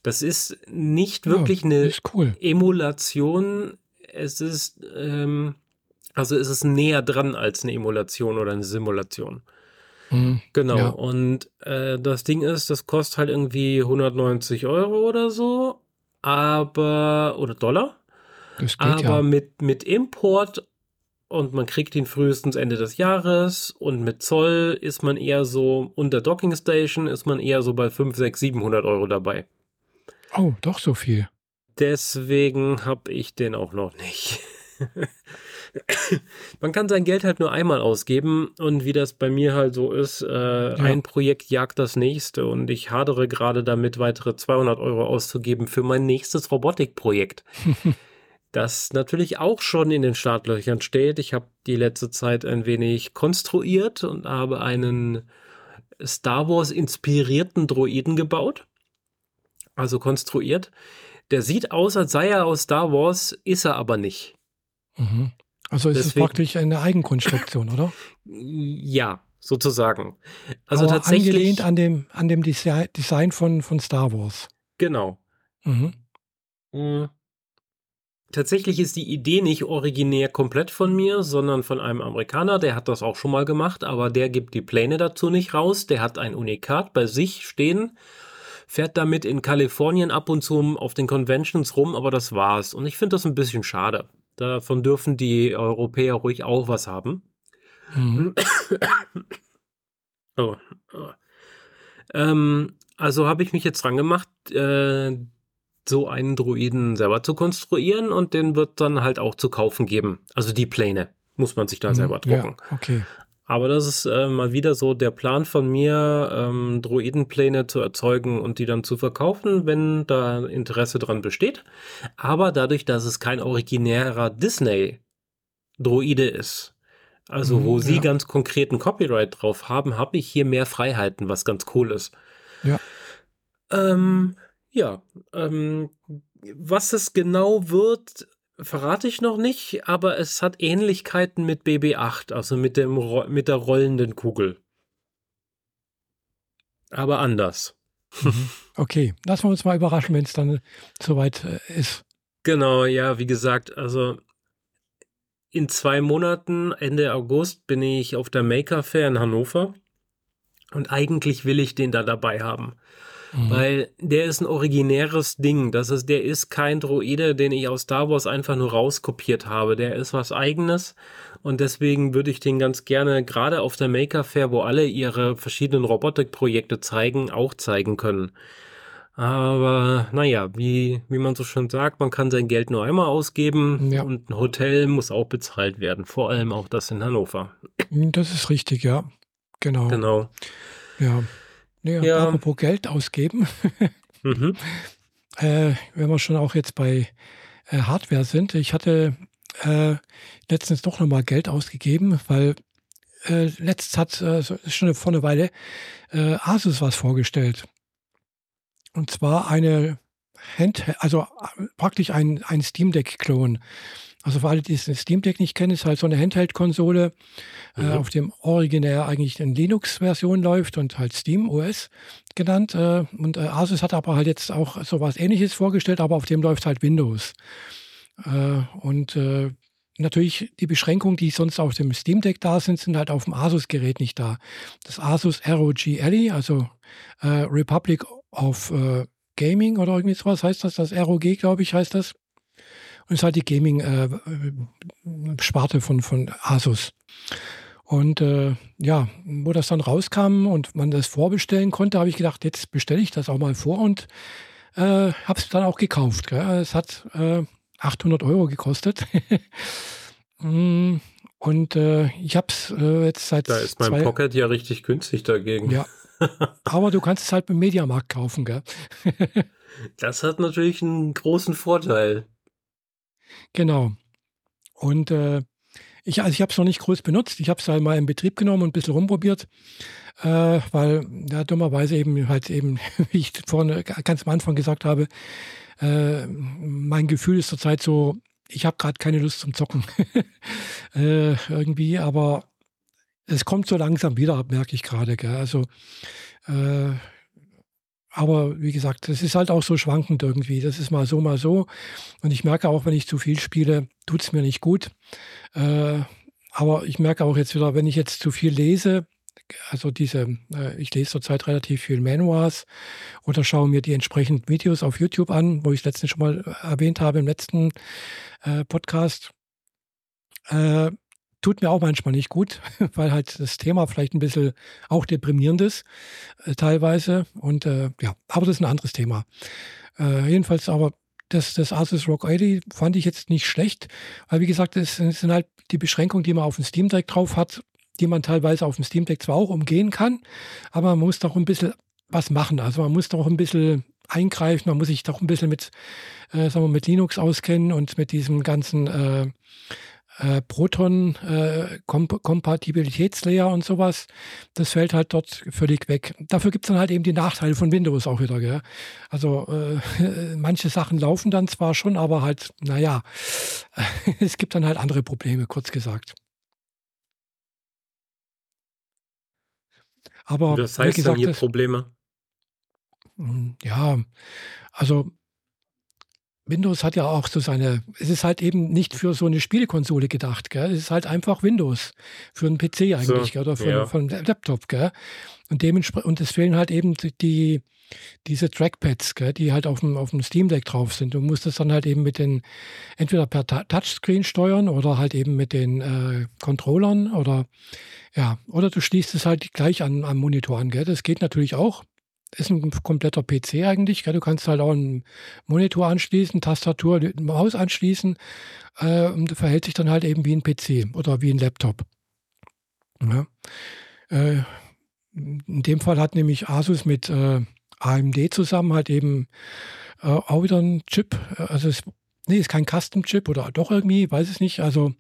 Speaker 1: Das ist nicht wirklich ja, eine
Speaker 2: cool.
Speaker 1: Emulation. Es ist, ähm, also es ist näher dran als eine Emulation oder eine Simulation. Mhm. Genau. Ja. Und äh, das Ding ist, das kostet halt irgendwie 190 Euro oder so, aber oder Dollar. Das geht, aber ja. mit, mit Import und man kriegt ihn frühestens Ende des Jahres und mit Zoll ist man eher so, unter Docking Station ist man eher so bei 5, 6, 700 Euro dabei.
Speaker 2: Oh, doch so viel.
Speaker 1: Deswegen habe ich den auch noch nicht. man kann sein Geld halt nur einmal ausgeben und wie das bei mir halt so ist, äh, ja. ein Projekt jagt das nächste und ich hadere gerade damit, weitere 200 Euro auszugeben für mein nächstes Robotikprojekt. das natürlich auch schon in den Startlöchern steht. Ich habe die letzte Zeit ein wenig konstruiert und habe einen Star Wars inspirierten Droiden gebaut. Also konstruiert. Der sieht aus, als sei er aus Star Wars, ist er aber nicht.
Speaker 2: Mhm. Also ist Deswegen, es praktisch eine Eigenkonstruktion, oder?
Speaker 1: Ja, sozusagen. Also
Speaker 2: aber
Speaker 1: tatsächlich.
Speaker 2: Angelehnt an dem, an dem Design von, von Star Wars.
Speaker 1: Genau. Mhm. mhm. Tatsächlich ist die Idee nicht originär komplett von mir, sondern von einem Amerikaner, der hat das auch schon mal gemacht, aber der gibt die Pläne dazu nicht raus. Der hat ein Unikat bei sich stehen, fährt damit in Kalifornien ab und zu auf den Conventions rum, aber das war's. Und ich finde das ein bisschen schade. Davon dürfen die Europäer ruhig auch was haben. Mhm. oh, oh. Ähm, also habe ich mich jetzt dran gemacht, äh, so einen Druiden selber zu konstruieren und den wird dann halt auch zu kaufen geben. Also die Pläne muss man sich da mhm, selber drucken.
Speaker 2: Ja, okay.
Speaker 1: Aber das ist äh, mal wieder so der Plan von mir, ähm, Druidenpläne zu erzeugen und die dann zu verkaufen, wenn da Interesse dran besteht. Aber dadurch, dass es kein originärer Disney-Druide ist, also mhm, wo sie ganz konkreten Copyright drauf haben, habe ich hier mehr Freiheiten, was ganz cool ist.
Speaker 2: Ja.
Speaker 1: Ähm, ja, ähm, was es genau wird, verrate ich noch nicht, aber es hat Ähnlichkeiten mit BB8, also mit, dem, mit der rollenden Kugel. Aber anders.
Speaker 2: Mhm. Okay, lassen wir uns mal überraschen, wenn es dann soweit äh, ist.
Speaker 1: Genau, ja, wie gesagt, also in zwei Monaten, Ende August, bin ich auf der Maker Fair in Hannover. Und eigentlich will ich den da dabei haben. Mhm. Weil der ist ein originäres Ding. Das ist, der ist kein Droide, den ich aus Star Wars einfach nur rauskopiert habe. Der ist was eigenes. Und deswegen würde ich den ganz gerne gerade auf der Maker Fair, wo alle ihre verschiedenen Robotikprojekte zeigen, auch zeigen können. Aber naja, wie, wie man so schon sagt, man kann sein Geld nur einmal ausgeben ja. und ein Hotel muss auch bezahlt werden. Vor allem auch das in Hannover.
Speaker 2: Das ist richtig, ja. Genau.
Speaker 1: Genau.
Speaker 2: Ja. Ja, ja. apropos Geld ausgeben. mhm. äh, wenn wir schon auch jetzt bei äh, Hardware sind. Ich hatte äh, letztens doch nochmal Geld ausgegeben, weil äh, letztens hat, äh, schon vor einer Weile, äh, Asus was vorgestellt. Und zwar eine Hand, also äh, praktisch ein, ein Steam Deck-Klon. Also für alle, die das Steam Deck nicht kennen, ist halt so eine Handheld-Konsole, äh, mhm. äh, auf dem originär eigentlich eine Linux-Version läuft und halt Steam OS genannt. Äh, und äh, Asus hat aber halt jetzt auch so was ähnliches vorgestellt, aber auf dem läuft halt Windows. Äh, und äh, natürlich die Beschränkungen, die sonst auf dem Steam Deck da sind, sind halt auf dem Asus-Gerät nicht da. Das Asus ROG Ally, also Republic of Gaming oder irgendwie sowas heißt das, das ROG, glaube ich, heißt das. Und ist halt die Gaming-Sparte äh, von, von Asus. Und äh, ja, wo das dann rauskam und man das vorbestellen konnte, habe ich gedacht, jetzt bestelle ich das auch mal vor und äh, habe es dann auch gekauft. Gell? Es hat äh, 800 Euro gekostet. Mm, und äh, ich habe es äh, jetzt seit.
Speaker 1: Da ist mein Pocket ja richtig günstig dagegen.
Speaker 2: Ja. Aber du kannst es halt beim Mediamarkt kaufen, gell?
Speaker 1: das hat natürlich einen großen Vorteil.
Speaker 2: Genau. Und äh, ich, also ich habe es noch nicht groß benutzt. Ich habe es halt mal in Betrieb genommen und ein bisschen rumprobiert, äh, weil ja dummerweise eben halt eben, wie ich vorne ganz am Anfang gesagt habe, äh, mein Gefühl ist zurzeit so, ich habe gerade keine Lust zum Zocken äh, irgendwie, aber es kommt so langsam wieder, merke ich gerade. Also äh, aber wie gesagt, das ist halt auch so schwankend irgendwie. Das ist mal so, mal so. Und ich merke auch, wenn ich zu viel spiele, tut es mir nicht gut. Äh, aber ich merke auch jetzt wieder, wenn ich jetzt zu viel lese, also diese, äh, ich lese zurzeit relativ viel Memoirs oder schaue mir die entsprechenden Videos auf YouTube an, wo ich es letztens schon mal äh, erwähnt habe im letzten äh, Podcast. Äh, tut mir auch manchmal nicht gut, weil halt das Thema vielleicht ein bisschen auch deprimierend ist, äh, teilweise. Und äh, ja, aber das ist ein anderes Thema. Äh, jedenfalls aber das, das Asus ROG 80 fand ich jetzt nicht schlecht, weil wie gesagt, es sind halt die Beschränkungen, die man auf dem Steam Deck drauf hat, die man teilweise auf dem Steam Deck zwar auch umgehen kann, aber man muss doch ein bisschen was machen. Also man muss doch ein bisschen eingreifen, man muss sich doch ein bisschen mit, äh, sagen wir, mit Linux auskennen und mit diesem ganzen äh, äh, Proton-Kompatibilitätslayer äh, und sowas, das fällt halt dort völlig weg. Dafür gibt es dann halt eben die Nachteile von Windows auch wieder. Gell? Also äh, manche Sachen laufen dann zwar schon, aber halt, naja, es gibt dann halt andere Probleme, kurz gesagt. Aber
Speaker 1: das heißt wie gesagt, dann hier Probleme?
Speaker 2: Hm, ja, also Windows hat ja auch so seine, es ist halt eben nicht für so eine Spielekonsole gedacht, gell? Es ist halt einfach Windows für einen PC eigentlich, so, oder für, ja. für einen Laptop, gell? Und dementsprechend, und es fehlen halt eben die, diese Trackpads, gell, die halt auf dem, auf dem Steam Deck drauf sind. Du musst es dann halt eben mit den, entweder per Touchscreen steuern oder halt eben mit den äh, Controllern oder ja, oder du schließt es halt gleich an, am Monitor an, gell? Das geht natürlich auch ist ein kompletter PC eigentlich. Du kannst halt auch einen Monitor anschließen, Tastatur, Maus anschließen äh, und verhält sich dann halt eben wie ein PC oder wie ein Laptop. Ja. Äh, in dem Fall hat nämlich Asus mit äh, AMD zusammen halt eben äh, auch wieder einen Chip. Also es nee, ist kein Custom-Chip oder doch irgendwie, weiß es nicht. Also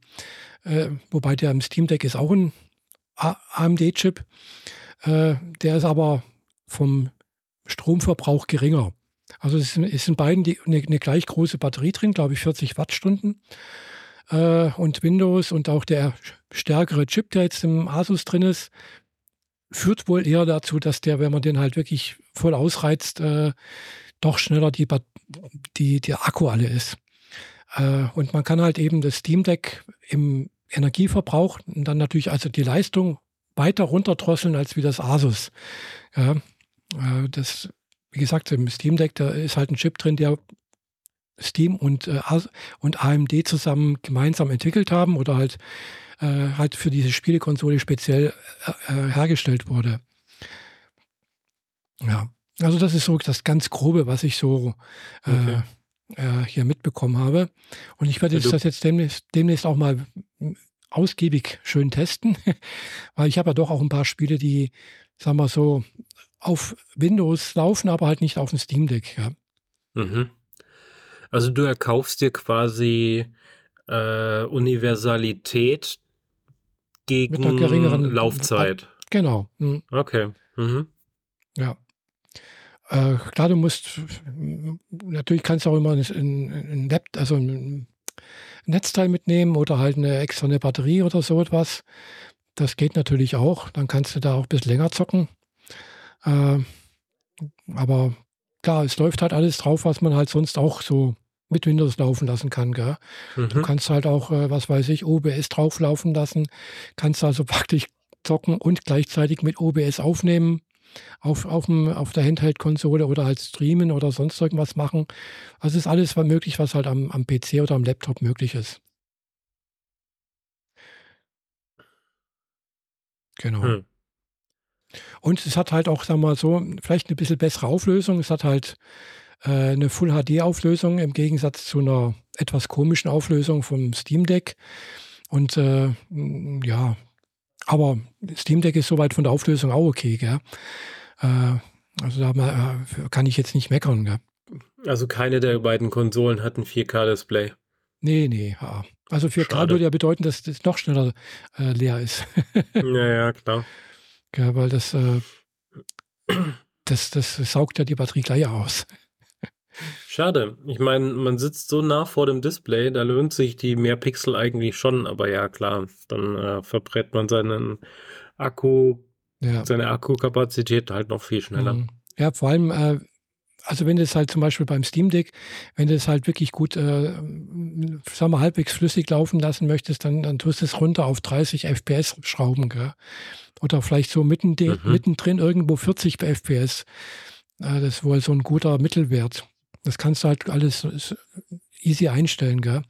Speaker 2: äh, wobei der im Steam Deck ist auch ein AMD-Chip. Äh, der ist aber vom Stromverbrauch geringer. Also es in beiden die, eine, eine, gleich große Batterie drin, glaube ich 40 Wattstunden. Äh, und Windows und auch der stärkere Chip, der jetzt im Asus drin ist, führt wohl eher dazu, dass der, wenn man den halt wirklich voll ausreizt, äh, doch schneller die, die, der Akku alle ist. Äh, und man kann halt eben das Steam Deck im Energieverbrauch und dann natürlich also die Leistung weiter runterdrosseln als wie das Asus. Ja, das, wie gesagt, im Steam Deck, da ist halt ein Chip drin, der Steam und, äh, und AMD zusammen gemeinsam entwickelt haben oder halt, äh, halt für diese Spielekonsole speziell äh, äh, hergestellt wurde. Ja, also das ist so das ganz Grobe, was ich so äh, okay. äh, hier mitbekommen habe. Und ich werde jetzt das jetzt demnächst, demnächst auch mal ausgiebig schön testen, weil ich habe ja doch auch ein paar Spiele, die, sagen wir so, auf Windows laufen, aber halt nicht auf dem Steam Deck. Ja.
Speaker 1: Mhm. Also du erkaufst dir quasi äh, Universalität gegen Mit einer geringeren Laufzeit.
Speaker 2: Genau. Mhm.
Speaker 1: Okay. Mhm.
Speaker 2: Ja. Äh, klar, du musst, natürlich kannst du auch immer ein, ein, ein, also ein Netzteil mitnehmen oder halt eine extra eine Batterie oder so etwas. Das geht natürlich auch. Dann kannst du da auch ein bisschen länger zocken. Äh, aber klar, es läuft halt alles drauf, was man halt sonst auch so mit Windows laufen lassen kann. Gell? Mhm. Du kannst halt auch, äh, was weiß ich, OBS drauflaufen lassen. Kannst also praktisch zocken und gleichzeitig mit OBS aufnehmen auf, auf, dem, auf der Handheld-Konsole oder halt streamen oder sonst irgendwas machen. Also ist alles möglich, was halt am, am PC oder am Laptop möglich ist. Genau. Hm. Und es hat halt auch, sagen wir mal so, vielleicht eine bisschen bessere Auflösung. Es hat halt äh, eine Full HD-Auflösung im Gegensatz zu einer etwas komischen Auflösung vom Steam Deck. Und äh, ja, aber Steam Deck ist soweit von der Auflösung auch okay, gell? Äh, also da äh, kann ich jetzt nicht meckern, gell?
Speaker 1: Also keine der beiden Konsolen hat ein 4K-Display.
Speaker 2: Nee, nee, ja. Also 4K Schade. würde ja bedeuten, dass das noch schneller äh, leer ist.
Speaker 1: ja, ja, klar.
Speaker 2: Ja, weil das, äh, das, das saugt ja die Batterie gleich aus.
Speaker 1: Schade. Ich meine, man sitzt so nah vor dem Display, da lohnt sich die mehr Pixel eigentlich schon, aber ja, klar, dann äh, verbrät man seinen Akku, ja. seine Akkukapazität halt noch viel schneller. Mhm.
Speaker 2: Ja, vor allem, äh, also wenn du es halt zum Beispiel beim Steam Deck, wenn du es halt wirklich gut, äh, sagen wir, halbwegs flüssig laufen lassen möchtest, dann, dann tust du es runter auf 30 FPS schrauben, gell? Oder vielleicht so mitten, mhm. mittendrin irgendwo 40 FPS. Äh, das ist wohl so ein guter Mittelwert. Das kannst du halt alles easy einstellen, gell?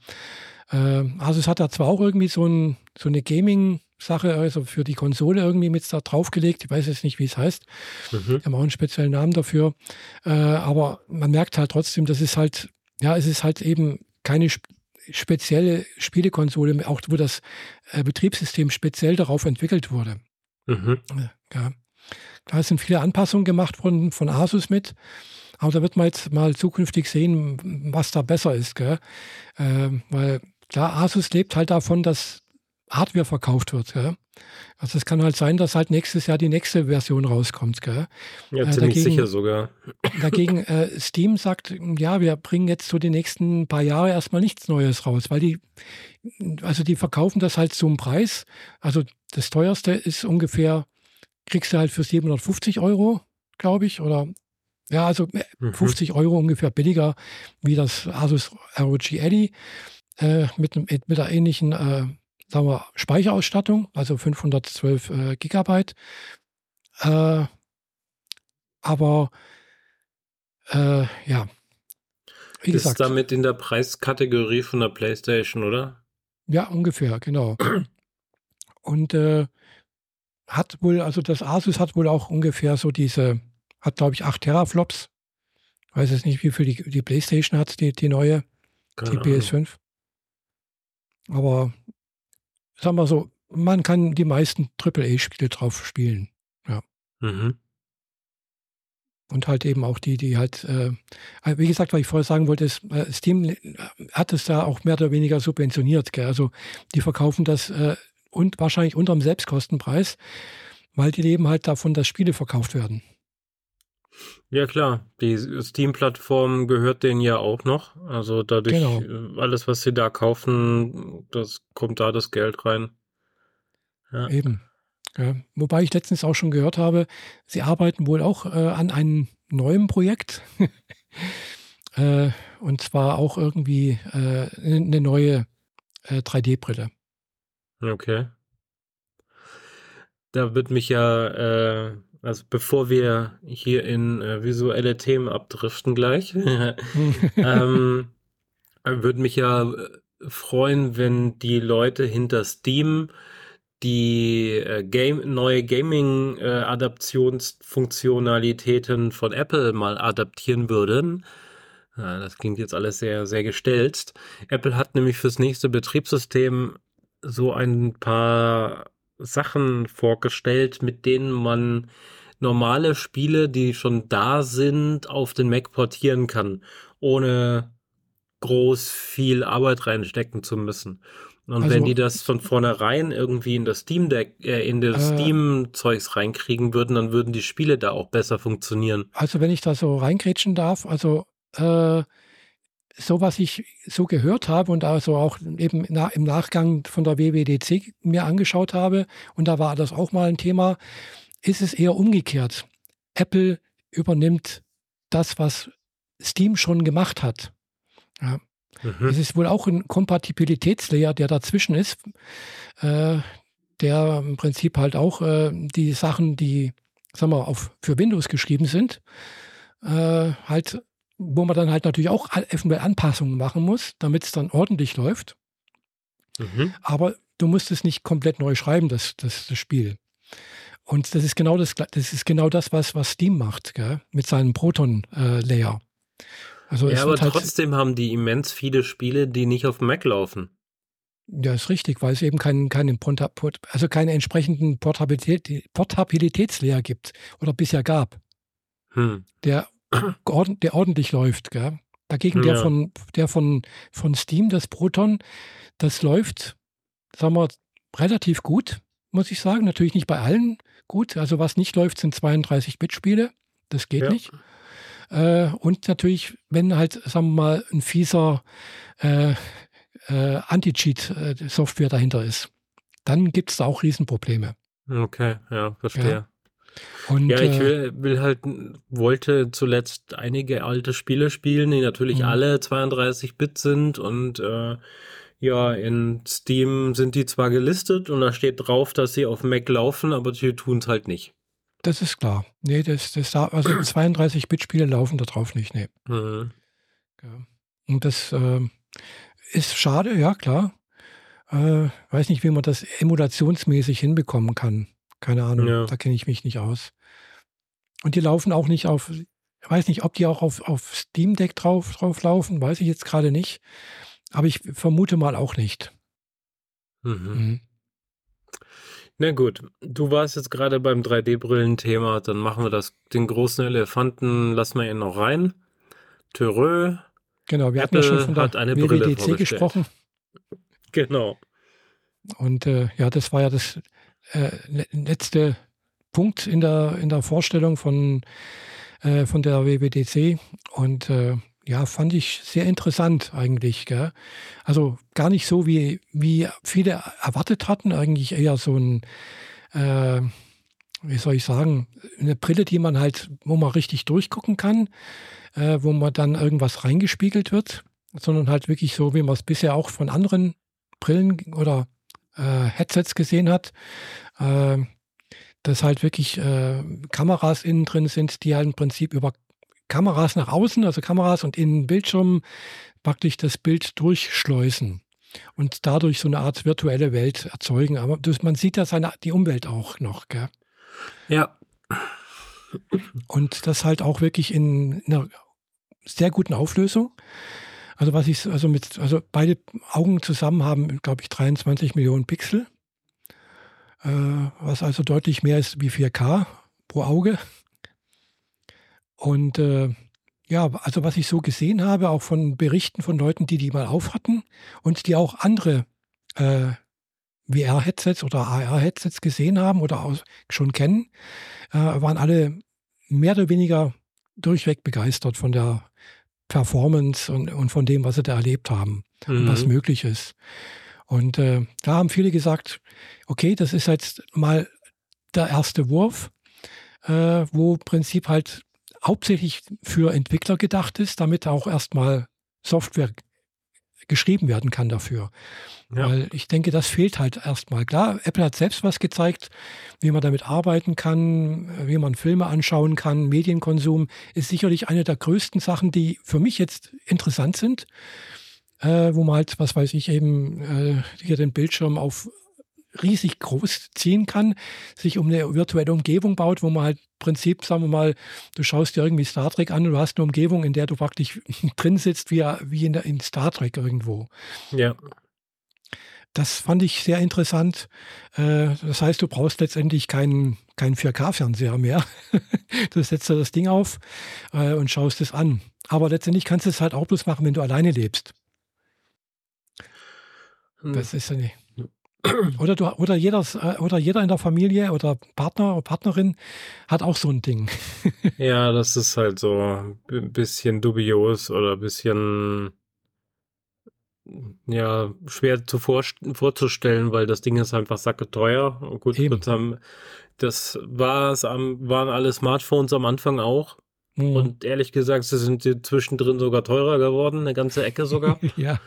Speaker 2: Äh, also es hat da zwar auch irgendwie so, ein, so eine Gaming- Sache, also für die Konsole irgendwie mit da draufgelegt. Ich weiß jetzt nicht, wie es heißt. Mhm. haben auch einen speziellen Namen dafür. Äh, aber man merkt halt trotzdem, dass es halt, ja, es ist halt eben keine spezielle Spielekonsole, auch wo das äh, Betriebssystem speziell darauf entwickelt wurde. Mhm. Ja. Da sind viele Anpassungen gemacht worden von Asus mit. Aber da wird man jetzt mal zukünftig sehen, was da besser ist. Gell? Äh, weil klar, Asus lebt halt davon, dass Hardware verkauft wird. Gell? Also es kann halt sein, dass halt nächstes Jahr die nächste Version rauskommt. Gell?
Speaker 1: Ja, äh, ziemlich dagegen, sicher sogar.
Speaker 2: Dagegen äh, Steam sagt, ja, wir bringen jetzt so die nächsten paar Jahre erstmal nichts Neues raus, weil die, also die verkaufen das halt zum Preis. Also das teuerste ist ungefähr, kriegst du halt für 750 Euro, glaube ich, oder ja, also 50 äh, mhm. Euro ungefähr billiger wie das Asus ROG Eddy äh, mit, mit, mit der ähnlichen äh, sagen wir, Speicherausstattung, also 512 äh, Gigabyte. Äh, aber äh, ja,
Speaker 1: wie ist gesagt. damit in der Preiskategorie von der PlayStation, oder?
Speaker 2: Ja, ungefähr, genau. Und äh, hat wohl, also das Asus hat wohl auch ungefähr so diese, hat glaube ich 8 Teraflops. Weiß jetzt nicht, wie viel die, die PlayStation hat, die, die neue, Keine die PS5. Aber sagen wir so, man kann die meisten AAA-Spiele drauf spielen. Ja. Mhm. Und halt eben auch die, die halt, äh, wie gesagt, was ich vorher sagen wollte, ist, äh, Steam äh, hat es da auch mehr oder weniger subventioniert. Gell? Also die verkaufen das äh, und wahrscheinlich unter dem Selbstkostenpreis, weil die leben halt davon, dass Spiele verkauft werden.
Speaker 1: Ja klar, die Steam-Plattform gehört denen ja auch noch. Also dadurch, genau. Äh, alles, was sie da kaufen, das kommt da das Geld rein.
Speaker 2: Ja. Eben. Ja. Wobei ich letztens auch schon gehört habe, sie arbeiten wohl auch äh, an einem neuen Projekt. äh, und zwar auch irgendwie äh, eine neue 3D-Brille.
Speaker 1: Äh, okay. Da wird mich ja äh, also bevor wir hier in äh, visuelle Themen abdriften gleich, ähm, würde mich ja äh, freuen, wenn die Leute hinter Steam die äh, Game, neue Gaming-Adaptionsfunktionalitäten äh, von Apple mal adaptieren würden. Ja, das klingt jetzt alles sehr, sehr gestelzt. Apple hat nämlich fürs nächste Betriebssystem so ein paar Sachen vorgestellt, mit denen man normale Spiele, die schon da sind, auf den Mac portieren kann, ohne groß viel Arbeit reinstecken zu müssen. Und also, wenn die das von vornherein irgendwie in das Steam Deck, äh, in das äh, Steam-Zeugs reinkriegen würden, dann würden die Spiele da auch besser funktionieren.
Speaker 2: Also wenn ich da so reingrätschen darf, also äh, so was ich so gehört habe und also auch eben im Nachgang von der WWDC mir angeschaut habe, und da war das auch mal ein Thema, ist es eher umgekehrt. Apple übernimmt das, was Steam schon gemacht hat. Ja. Mhm. Es ist wohl auch ein Kompatibilitätslayer, der dazwischen ist, äh, der im Prinzip halt auch äh, die Sachen, die sagen wir, auf, für Windows geschrieben sind, äh, halt wo man dann halt natürlich auch eventuell Anpassungen machen muss, damit es dann ordentlich läuft. Mhm. Aber du musst es nicht komplett neu schreiben, das, das, das Spiel. Und das ist genau das, das ist genau das, was, was Steam macht, gell? mit seinem Proton-Layer. Äh,
Speaker 1: also ja, aber halt trotzdem haben die immens viele Spiele, die nicht auf Mac laufen.
Speaker 2: Ja, ist richtig, weil es eben keinen, keinen also keine entsprechenden Portabilität, Portabilitätslayer gibt oder bisher gab. Hm. Der der ordentlich läuft. Gell? Dagegen ja. der von der von, von Steam, das Proton, das läuft, sagen wir, relativ gut, muss ich sagen. Natürlich nicht bei allen gut. Also was nicht läuft, sind 32-Bit-Spiele. Das geht ja. nicht. Äh, und natürlich, wenn halt, sagen wir mal, ein fieser äh, äh, Anti-Cheat-Software dahinter ist, dann gibt es da auch Riesenprobleme.
Speaker 1: Okay, ja, verstehe. Ja. Und, ja, ich äh, will, will, halt, wollte zuletzt einige alte Spiele spielen, die natürlich mhm. alle 32-Bit sind und äh, ja, in Steam sind die zwar gelistet und da steht drauf, dass sie auf Mac laufen, aber die tun es halt nicht.
Speaker 2: Das ist klar. Nee, das, das also 32-Bit-Spiele laufen da drauf nicht, nee. Mhm. Ja. Und das äh, ist schade, ja, klar. Äh, weiß nicht, wie man das emulationsmäßig hinbekommen kann. Keine Ahnung, ja. da kenne ich mich nicht aus. Und die laufen auch nicht auf, ich weiß nicht, ob die auch auf, auf Steam Deck drauf, drauf laufen, weiß ich jetzt gerade nicht. Aber ich vermute mal auch nicht. Mhm.
Speaker 1: Mhm. Na gut, du warst jetzt gerade beim 3D-Brillen-Thema, dann machen wir das, den großen Elefanten, lassen wir ihn noch rein. Thürö.
Speaker 2: Genau, wir Apple hatten ja schon von der eine WWDC gesprochen.
Speaker 1: Genau.
Speaker 2: Und äh, ja, das war ja das äh, letzte Punkt in der, in der Vorstellung von, äh, von der WWDC. Und äh, ja, fand ich sehr interessant eigentlich. Gell? Also gar nicht so, wie, wie viele erwartet hatten, eigentlich eher so ein, äh, wie soll ich sagen, eine Brille, die man halt, wo man richtig durchgucken kann, äh, wo man dann irgendwas reingespiegelt wird, sondern halt wirklich so, wie man es bisher auch von anderen Brillen oder äh, Headsets gesehen hat. Äh, dass halt wirklich äh, Kameras innen drin sind, die halt im Prinzip über Kameras nach außen, also Kameras und innen Bildschirm praktisch das Bild durchschleusen und dadurch so eine Art virtuelle Welt erzeugen. Aber das, man sieht ja seine, die Umwelt auch noch. Gell?
Speaker 1: Ja.
Speaker 2: Und das halt auch wirklich in, in einer sehr guten Auflösung. Also was ich, also mit, also beide Augen zusammen haben, glaube ich, 23 Millionen Pixel, äh, was also deutlich mehr ist wie 4K pro Auge. Und äh, ja, also was ich so gesehen habe, auch von Berichten von Leuten, die die mal aufhatten und die auch andere äh, VR-Headsets oder AR-Headsets gesehen haben oder auch schon kennen, äh, waren alle mehr oder weniger durchweg begeistert von der Performance und, und von dem, was sie da erlebt haben mhm. und was möglich ist. Und äh, da haben viele gesagt, okay, das ist jetzt mal der erste Wurf, äh, wo im Prinzip halt hauptsächlich für Entwickler gedacht ist, damit auch erstmal Software geschrieben werden kann dafür. Ja. Weil ich denke, das fehlt halt erstmal. Klar, Apple hat selbst was gezeigt, wie man damit arbeiten kann, wie man Filme anschauen kann. Medienkonsum ist sicherlich eine der größten Sachen, die für mich jetzt interessant sind. Äh, wo man halt, was weiß ich, eben äh, hier den Bildschirm auf riesig groß ziehen kann, sich um eine virtuelle Umgebung baut, wo man halt im Prinzip, sagen wir mal, du schaust dir irgendwie Star Trek an und du hast eine Umgebung, in der du praktisch drin sitzt, wie, wie in, der, in Star Trek irgendwo.
Speaker 1: Ja.
Speaker 2: Das fand ich sehr interessant. Äh, das heißt, du brauchst letztendlich keinen kein 4K-Fernseher mehr. du setzt da das Ding auf äh, und schaust es an. Aber letztendlich kannst du es halt auch bloß machen, wenn du alleine lebst. Hm. Das ist ja nicht. Oder, du, oder, jeder, äh, oder jeder in der Familie oder Partner oder Partnerin hat auch so ein Ding.
Speaker 1: ja, das ist halt so ein bisschen dubios oder ein bisschen ja, schwer zu vor, vorzustellen, weil das Ding ist einfach sacke teuer. Und gut, das war's am, waren alle Smartphones am Anfang auch. Mhm. Und ehrlich gesagt, sie sind zwischendrin sogar teurer geworden, eine ganze Ecke sogar.
Speaker 2: ja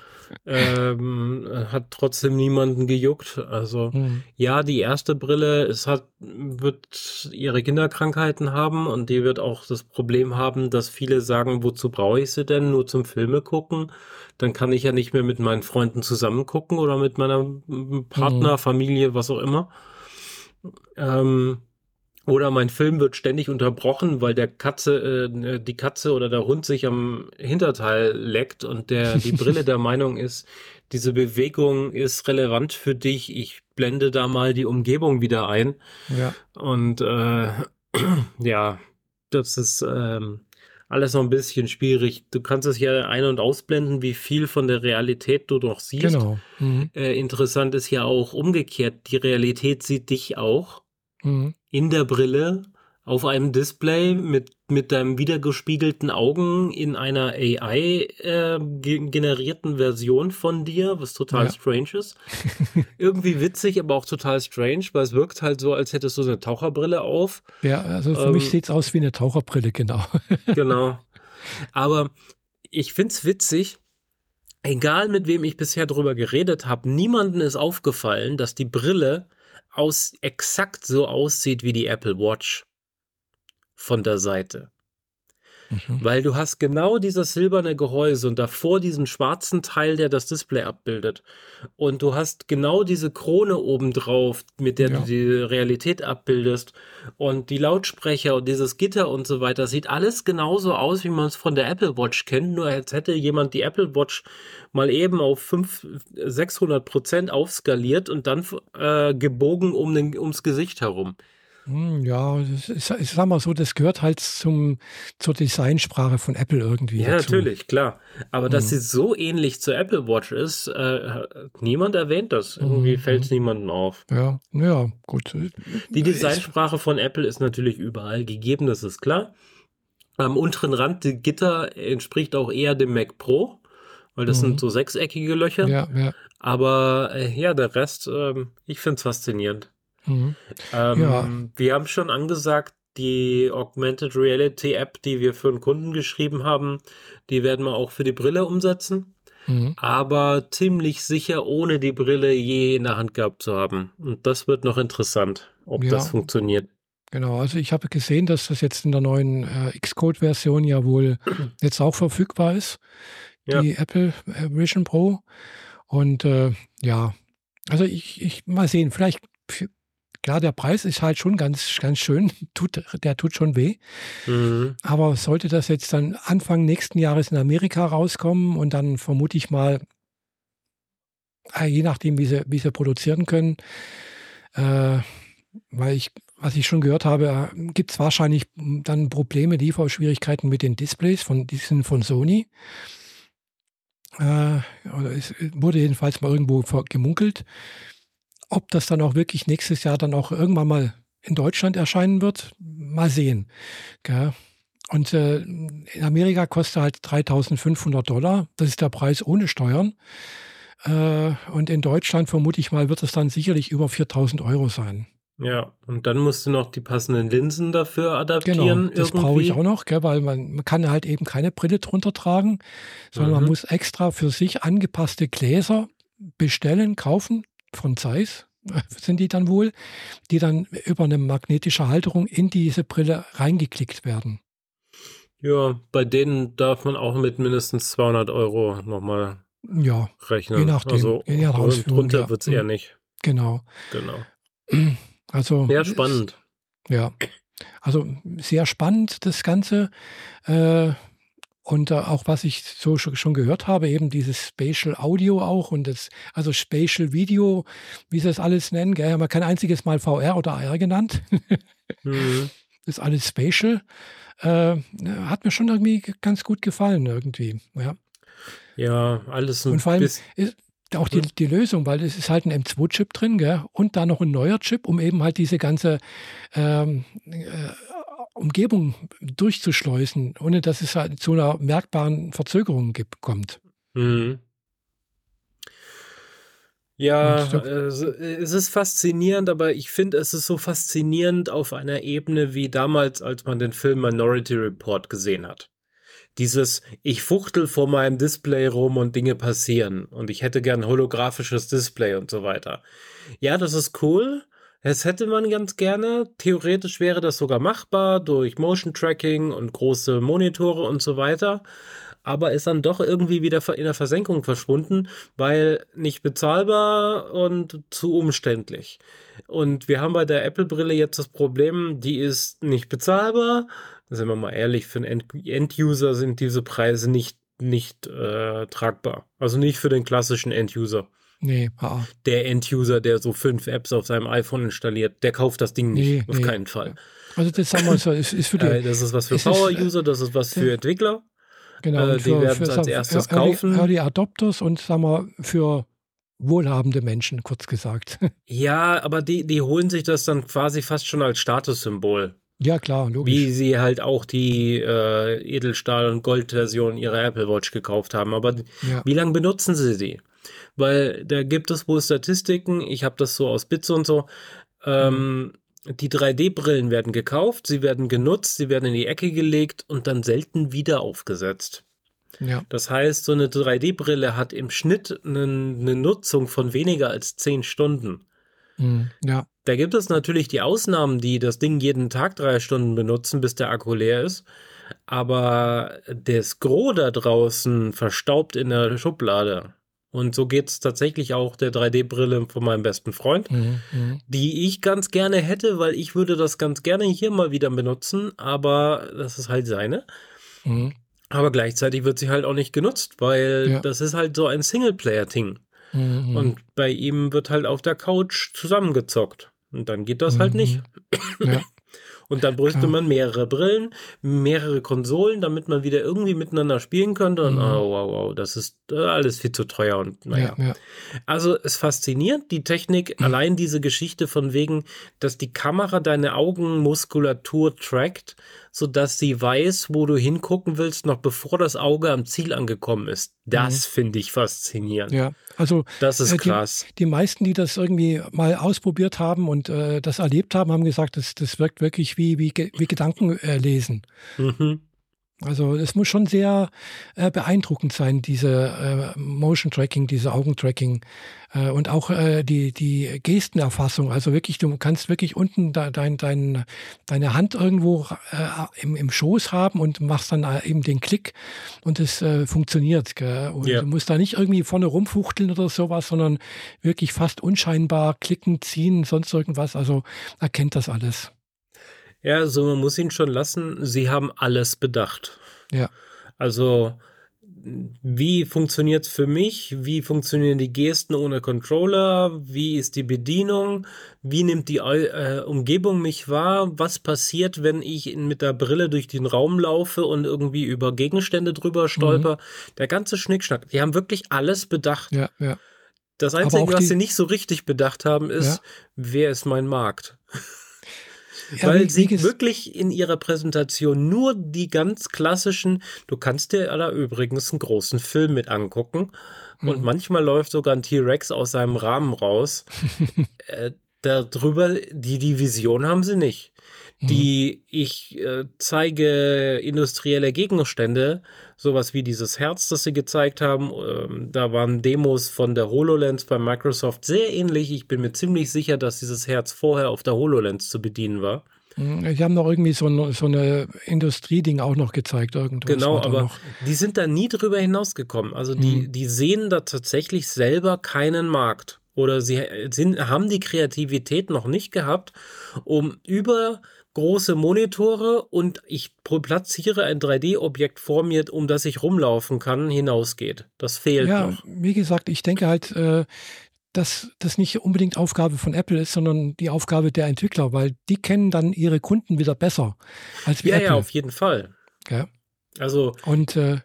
Speaker 1: ähm, hat trotzdem niemanden gejuckt. Also mhm. ja, die erste Brille, es hat, wird ihre Kinderkrankheiten haben und die wird auch das Problem haben, dass viele sagen, wozu brauche ich sie denn? Nur zum Filme gucken. Dann kann ich ja nicht mehr mit meinen Freunden zusammen gucken oder mit meiner Partner, mhm. Familie, was auch immer. Ähm, oder mein Film wird ständig unterbrochen, weil der Katze, äh, die Katze oder der Hund sich am Hinterteil leckt und der die Brille der Meinung ist, diese Bewegung ist relevant für dich. Ich blende da mal die Umgebung wieder ein.
Speaker 2: Ja.
Speaker 1: Und äh, ja, das ist ähm, alles noch ein bisschen schwierig. Du kannst es ja ein- und ausblenden, wie viel von der Realität du noch siehst.
Speaker 2: Genau.
Speaker 1: Mhm. Äh, interessant ist ja auch umgekehrt, die Realität sieht dich auch mhm. in der Brille auf einem Display mit mit deinem wiedergespiegelten Augen in einer AI äh, generierten Version von dir, was total ja. strange ist. Irgendwie witzig, aber auch total strange, weil es wirkt halt so, als hättest du so eine Taucherbrille auf.
Speaker 2: Ja, also für ähm, mich sieht es aus wie eine Taucherbrille, genau.
Speaker 1: genau. Aber ich finde es witzig, egal mit wem ich bisher drüber geredet habe, niemandem ist aufgefallen, dass die Brille aus exakt so aussieht wie die Apple Watch von der Seite. Mhm. Weil du hast genau dieses silberne Gehäuse und davor diesen schwarzen Teil, der das Display abbildet. Und du hast genau diese Krone obendrauf, mit der ja. du die Realität abbildest. Und die Lautsprecher und dieses Gitter und so weiter. Sieht alles genauso aus, wie man es von der Apple Watch kennt. Nur als hätte jemand die Apple Watch mal eben auf 500, 600 Prozent aufskaliert und dann äh, gebogen um den, ums Gesicht herum.
Speaker 2: Hm, ja, ist, ich sag mal so, das gehört halt zum, zur Designsprache von Apple irgendwie.
Speaker 1: Ja, dazu. natürlich, klar. Aber dass mhm. sie so ähnlich zur Apple Watch ist, äh, niemand erwähnt das. Irgendwie mhm. fällt es niemandem auf.
Speaker 2: Ja, ja, gut.
Speaker 1: Die Designsprache von Apple ist natürlich überall gegeben, das ist klar. Am unteren Rand, die Gitter entspricht auch eher dem Mac Pro, weil das mhm. sind so sechseckige Löcher.
Speaker 2: Ja, ja.
Speaker 1: Aber äh, ja, der Rest, äh, ich finde es faszinierend. Mhm. Ähm, ja. Wir haben schon angesagt, die Augmented Reality App, die wir für einen Kunden geschrieben haben, die werden wir auch für die Brille umsetzen. Mhm. Aber ziemlich sicher, ohne die Brille je in der Hand gehabt zu haben. Und das wird noch interessant, ob ja. das funktioniert.
Speaker 2: Genau, also ich habe gesehen, dass das jetzt in der neuen äh, Xcode-Version ja wohl jetzt auch verfügbar ist, die ja. Apple äh, Vision Pro. Und äh, ja, also ich, ich mal sehen, vielleicht Klar, der Preis ist halt schon ganz, ganz schön, tut, der tut schon weh. Mhm. Aber sollte das jetzt dann Anfang nächsten Jahres in Amerika rauskommen und dann vermute ich mal, äh, je nachdem, wie sie, wie sie produzieren können, äh, weil ich, was ich schon gehört habe, äh, gibt es wahrscheinlich dann Probleme, Lieferschwierigkeiten mit den Displays von diesen von Sony. Äh, oder es wurde jedenfalls mal irgendwo gemunkelt. Ob das dann auch wirklich nächstes Jahr dann auch irgendwann mal in Deutschland erscheinen wird, mal sehen. Gell? Und äh, in Amerika kostet halt 3500 Dollar. Das ist der Preis ohne Steuern. Äh, und in Deutschland vermute ich mal, wird es dann sicherlich über 4000 Euro sein.
Speaker 1: Ja, und dann musst du noch die passenden Linsen dafür adaptieren.
Speaker 2: Genau, das brauche ich auch noch, gell, weil man, man, kann halt eben keine Brille drunter tragen, sondern mhm. man muss extra für sich angepasste Gläser bestellen, kaufen von Zeiss sind die dann wohl, die dann über eine magnetische Halterung in diese Brille reingeklickt werden.
Speaker 1: Ja, bei denen darf man auch mit mindestens 200 Euro nochmal
Speaker 2: ja,
Speaker 1: rechnen.
Speaker 2: Je nachdem.
Speaker 1: Also je nach drunter ja. wird es eher nicht.
Speaker 2: Genau.
Speaker 1: Genau.
Speaker 2: Also.
Speaker 1: Sehr spannend.
Speaker 2: Ja. Also sehr spannend das Ganze. Äh, und äh, auch was ich so schon gehört habe, eben dieses Spatial Audio auch und das, also Spatial Video, wie sie das alles nennen, gell, haben wir kein einziges Mal VR oder AR genannt. mhm. Das ist alles Spatial. Äh, hat mir schon irgendwie ganz gut gefallen, irgendwie. Ja,
Speaker 1: ja alles
Speaker 2: Und vor allem ist auch die, die Lösung, weil es ist halt ein M2-Chip drin, gell? Und da noch ein neuer Chip, um eben halt diese ganze ähm, äh, Umgebung durchzuschleusen, ohne dass es halt zu einer merkbaren Verzögerung gibt, kommt. Mhm.
Speaker 1: Ja, es ist faszinierend, aber ich finde, es ist so faszinierend auf einer Ebene wie damals, als man den Film Minority Report gesehen hat. Dieses, ich fuchtel vor meinem Display rum und Dinge passieren und ich hätte gern holographisches Display und so weiter. Ja, das ist cool, das hätte man ganz gerne. Theoretisch wäre das sogar machbar durch Motion Tracking und große Monitore und so weiter. Aber ist dann doch irgendwie wieder in der Versenkung verschwunden, weil nicht bezahlbar und zu umständlich. Und wir haben bei der Apple-Brille jetzt das Problem, die ist nicht bezahlbar. Sind wir mal ehrlich, für einen End-User sind diese Preise nicht, nicht äh, tragbar. Also nicht für den klassischen End-User.
Speaker 2: Nee, ha.
Speaker 1: Der End-User, der so fünf Apps auf seinem iPhone installiert, der kauft das Ding nicht, nee, auf nee. keinen Fall.
Speaker 2: Also das sagen wir so, ist, ist für die,
Speaker 1: äh, Das ist was für Power-User, das ist was für ja. Entwickler.
Speaker 2: Genau,
Speaker 1: äh, die für, werden es als erstes Early, kaufen.
Speaker 2: Early Adopters und sagen wir für wohlhabende Menschen, kurz gesagt.
Speaker 1: Ja, aber die, die holen sich das dann quasi fast schon als Statussymbol.
Speaker 2: Ja, klar, logisch.
Speaker 1: Wie sie halt auch die äh, Edelstahl- und Goldversion ihrer Apple Watch gekauft haben. Aber ja. wie lange benutzen sie sie? Weil da gibt es wohl Statistiken, ich habe das so aus Bits und so. Ähm, mhm. Die 3D-Brillen werden gekauft, sie werden genutzt, sie werden in die Ecke gelegt und dann selten wieder aufgesetzt. Ja. Das heißt, so eine 3D-Brille hat im Schnitt eine, eine, Nutzung von weniger als 10 Stunden.
Speaker 2: Mhm. Ja.
Speaker 1: Da gibt es natürlich die Ausnahmen, die das Ding jeden Tag drei Stunden benutzen, bis der Akku leer ist. Aber das Gros da draußen verstaubt in der Schublade. Und so geht es tatsächlich auch der 3D-Brille von meinem besten Freund, mhm, mhm, die ich ganz gerne hätte, weil ich würde das ganz gerne hier mal wieder benutzen, aber das ist halt seine. Mhm. Aber gleichzeitig wird sie halt auch nicht genutzt, weil ja. das ist halt so ein Singleplayer-Ding. Mhm. Und bei ihm wird halt auf der Couch zusammengezockt. Und dann geht das halt nicht. Ja. Und dann bräuchte man mehrere Brillen, mehrere Konsolen, damit man wieder irgendwie miteinander spielen könnte. Und mhm. oh, wow, wow, das ist äh, alles viel zu teuer. Und naja. Ja, ja. Also es fasziniert die Technik, mhm. allein diese Geschichte von wegen, dass die Kamera deine Augenmuskulatur trackt, sodass sie weiß, wo du hingucken willst, noch bevor das Auge am Ziel angekommen ist. Das mhm. finde ich faszinierend.
Speaker 2: Ja, also
Speaker 1: das ist äh, krass.
Speaker 2: Die, die, meisten, die das irgendwie mal ausprobiert haben und äh, das erlebt haben, haben gesagt, das, das wirkt wirklich wie, wie, wie Gedanken äh, lesen. Mhm. Also es muss schon sehr äh, beeindruckend sein, diese äh, Motion Tracking, diese Augentracking äh, und auch äh, die, die Gestenerfassung. Also wirklich, du kannst wirklich unten da, dein, dein, deine Hand irgendwo äh, im, im Schoß haben und machst dann äh, eben den Klick und es funktioniert. Gell? Und ja. du musst da nicht irgendwie vorne rumfuchteln oder sowas, sondern wirklich fast unscheinbar klicken, ziehen, sonst irgendwas. Also erkennt das alles.
Speaker 1: Ja, also man muss ihn schon lassen. Sie haben alles bedacht.
Speaker 2: Ja.
Speaker 1: Also, wie funktioniert es für mich? Wie funktionieren die Gesten ohne Controller? Wie ist die Bedienung? Wie nimmt die äh, Umgebung mich wahr? Was passiert, wenn ich mit der Brille durch den Raum laufe und irgendwie über Gegenstände drüber stolper? Mhm. Der ganze Schnickschnack. Die haben wirklich alles bedacht.
Speaker 2: Ja, ja.
Speaker 1: Das Einzige, was sie nicht so richtig bedacht haben, ist, ja. wer ist mein Markt? Ja, weil sie wirklich in ihrer Präsentation nur die ganz klassischen, du kannst dir da übrigens einen großen Film mit angucken mhm. und manchmal läuft sogar ein T-Rex aus seinem Rahmen raus. äh, darüber, die, die Vision haben sie nicht. Mhm. Die ich äh, zeige industrielle Gegenstände, sowas wie dieses Herz, das sie gezeigt haben. Ähm, da waren Demos von der HoloLens bei Microsoft sehr ähnlich. Ich bin mir ziemlich sicher, dass dieses Herz vorher auf der HoloLens zu bedienen war.
Speaker 2: Mhm, die haben noch irgendwie so, ein, so eine Industrieding auch noch gezeigt. Irgendwas
Speaker 1: genau, aber die sind da nie drüber hinausgekommen. Also die, mhm. die sehen da tatsächlich selber keinen Markt. Oder sie sind, haben die Kreativität noch nicht gehabt, um über große Monitore und ich platziere ein 3D-Objekt vor mir, um das ich rumlaufen kann, hinausgeht. Das fehlt ja, noch.
Speaker 2: Wie gesagt, ich denke halt, äh, dass das nicht unbedingt Aufgabe von Apple ist, sondern die Aufgabe der Entwickler, weil die kennen dann ihre Kunden wieder besser als wir
Speaker 1: ja,
Speaker 2: Apple.
Speaker 1: Ja, auf jeden Fall.
Speaker 2: Ja.
Speaker 1: Also
Speaker 2: und äh,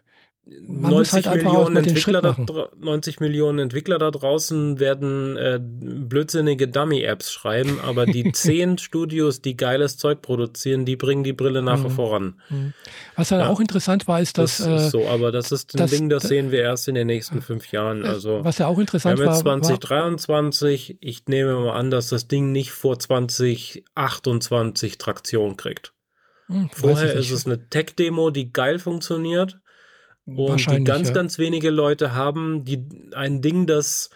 Speaker 1: 90 halt Millionen, Entwickler da, 90 Millionen Entwickler da draußen werden äh, blödsinnige Dummy-Apps schreiben, aber die zehn Studios, die geiles Zeug produzieren, die bringen die Brille nachher mhm. voran. Mhm.
Speaker 2: Was dann ja. auch interessant war, ist, dass.
Speaker 1: Das ist äh, so, aber das ist ein das, Ding, das sehen wir erst in den nächsten fünf Jahren. Äh, also,
Speaker 2: was ja auch interessant
Speaker 1: wir haben
Speaker 2: jetzt
Speaker 1: war. 2023, war, ich nehme mal an, dass das Ding nicht vor 2028 Traktion kriegt. Hm, Vorher ist es eine Tech-Demo, die geil funktioniert. Und die ganz, ja. ganz wenige Leute haben die, ein Ding, das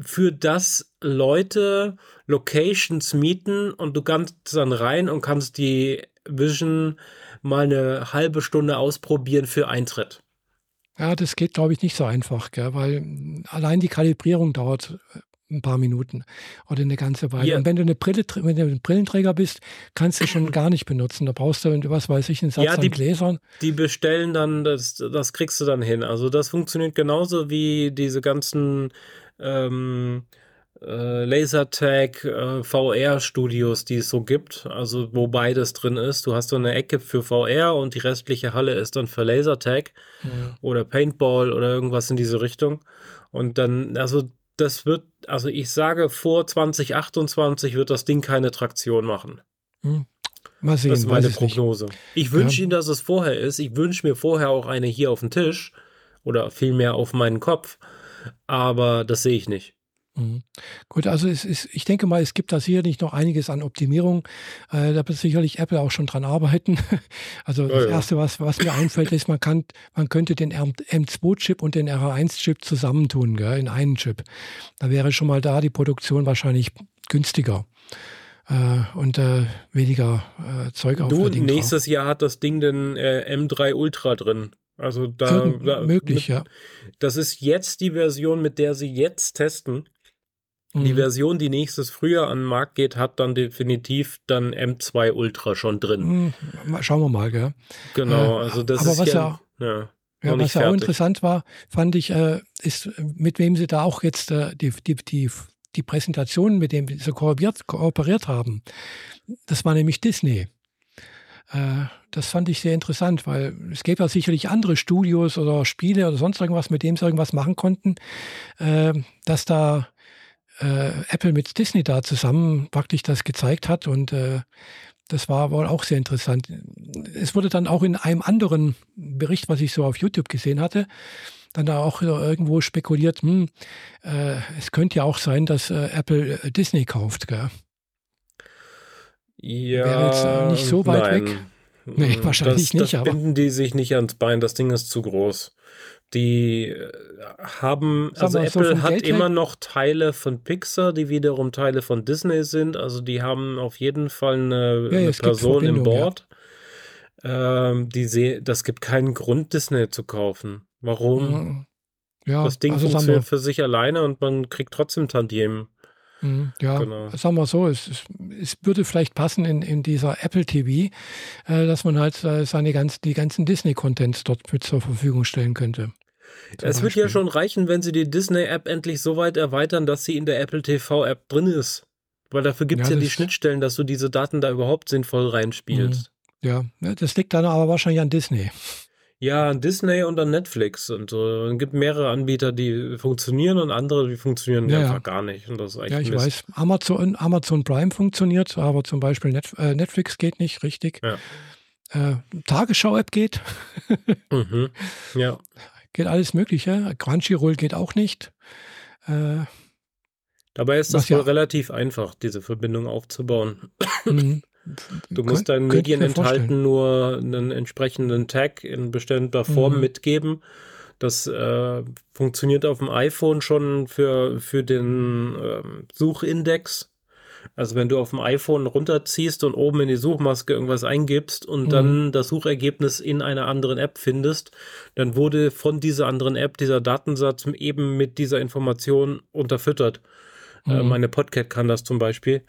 Speaker 1: für das Leute Locations mieten und du kannst dann rein und kannst die Vision mal eine halbe Stunde ausprobieren für Eintritt.
Speaker 2: Ja, das geht, glaube ich, nicht so einfach, gell? weil allein die Kalibrierung dauert ein paar Minuten oder eine ganze Weile. Ja. Und wenn du eine Brille, wenn du ein Brillenträger bist, kannst du schon gar nicht benutzen. Da brauchst du, was weiß ich, einen Satz ja,
Speaker 1: die,
Speaker 2: an Gläsern.
Speaker 1: Die bestellen dann, das, das kriegst du dann hin. Also das funktioniert genauso wie diese ganzen ähm, äh, Lasertag äh, VR-Studios, die es so gibt, also wo beides drin ist. Du hast so eine Ecke für VR und die restliche Halle ist dann für Lasertag ja. oder Paintball oder irgendwas in diese Richtung. Und dann, also das wird, also ich sage, vor 2028 wird das Ding keine Traktion machen.
Speaker 2: Hm. Mal sehen.
Speaker 1: Das ist meine Prognose. Nicht. Ich wünsche ja. Ihnen, dass es vorher ist. Ich wünsche mir vorher auch eine hier auf den Tisch oder vielmehr auf meinen Kopf. Aber das sehe ich nicht.
Speaker 2: Mhm. Gut, also es ist, ich denke mal, es gibt da sicherlich noch einiges an Optimierung. Äh, da wird sicherlich Apple auch schon dran arbeiten. Also ja, das ja. Erste, was, was mir einfällt, ist, man, kann, man könnte den M2-Chip und den R1-Chip zusammentun gell, in einen Chip. Da wäre schon mal da die Produktion wahrscheinlich günstiger äh, und äh, weniger äh, Zeug
Speaker 1: Du, nächstes Jahr hat das Ding den äh, M3 Ultra drin. Also da, da
Speaker 2: möglich,
Speaker 1: mit,
Speaker 2: ja.
Speaker 1: Das ist jetzt die Version, mit der sie jetzt testen. Die mhm. Version, die nächstes Frühjahr an den Markt geht, hat dann definitiv dann M2 Ultra schon drin.
Speaker 2: Mhm. Schauen wir mal, gell?
Speaker 1: Genau, äh, also das
Speaker 2: aber
Speaker 1: ist
Speaker 2: was ja, ja, ja was ja auch interessant war, fand ich, äh, ist, mit wem sie da auch jetzt äh, die, die, die, die Präsentation, mit dem sie kooperiert, kooperiert haben. Das war nämlich Disney. Äh, das fand ich sehr interessant, weil es gäbe ja sicherlich andere Studios oder Spiele oder sonst irgendwas, mit dem sie irgendwas machen konnten, äh, dass da äh, Apple mit Disney da zusammen praktisch das gezeigt hat und äh, das war wohl auch sehr interessant. Es wurde dann auch in einem anderen Bericht, was ich so auf YouTube gesehen hatte, dann da auch irgendwo spekuliert, hm, äh, es könnte ja auch sein, dass äh, Apple äh, Disney kauft. Gell?
Speaker 1: Ja, Wäre jetzt
Speaker 2: nicht so weit
Speaker 1: nein.
Speaker 2: weg. Nee,
Speaker 1: hm,
Speaker 2: wahrscheinlich
Speaker 1: das,
Speaker 2: nicht.
Speaker 1: Das binden die sich nicht ans Bein, das Ding ist zu groß. Die äh, haben, also Apple so hat Geld immer noch Teile von Pixar, die wiederum Teile von Disney sind. Also die haben auf jeden Fall eine, ja, eine Person im Board. Ja. Ähm, die seh, das gibt keinen Grund, Disney zu kaufen. Warum? Ja, das Ding also funktioniert für sich alleine und man kriegt trotzdem Tantiemen.
Speaker 2: Mhm, ja, genau. sagen wir so, es, es, würde vielleicht passen in, in dieser Apple TV, äh, dass man halt äh, seine ganzen, die ganzen Disney-Contents dort mit zur Verfügung stellen könnte.
Speaker 1: Es wird ja schon reichen, wenn sie die Disney-App endlich so weit erweitern, dass sie in der Apple TV-App drin ist. Weil dafür gibt es ja, ja die Schnittstellen, dass du diese Daten da überhaupt sinnvoll reinspielst.
Speaker 2: Mhm. Ja, das liegt dann aber wahrscheinlich an Disney.
Speaker 1: Ja, an Disney und an Netflix und so. Es gibt mehrere Anbieter, die funktionieren und andere, die funktionieren ja, einfach ja. gar nicht. Und das ist
Speaker 2: ja, ich Mist. weiß. Amazon, Amazon Prime funktioniert, aber zum Beispiel Net, äh, Netflix geht nicht richtig. Ja. Äh, Tagesschau-App geht.
Speaker 1: mhm. Ja.
Speaker 2: Geht alles Mögliche. Crunchyroll geht auch nicht. Äh,
Speaker 1: Dabei ist das wohl ja, relativ einfach, diese Verbindung aufzubauen. Mhm. Du musst deinen Medienenthalten nur einen entsprechenden Tag in bestimmter Form mhm. mitgeben. Das äh, funktioniert auf dem iPhone schon für, für den äh, Suchindex. Also wenn du auf dem iPhone runterziehst und oben in die Suchmaske irgendwas eingibst und mhm. dann das Suchergebnis in einer anderen App findest, dann wurde von dieser anderen App dieser Datensatz eben mit dieser Information unterfüttert. Äh, mhm. Äh, meine Podcast kann das zum Beispiel.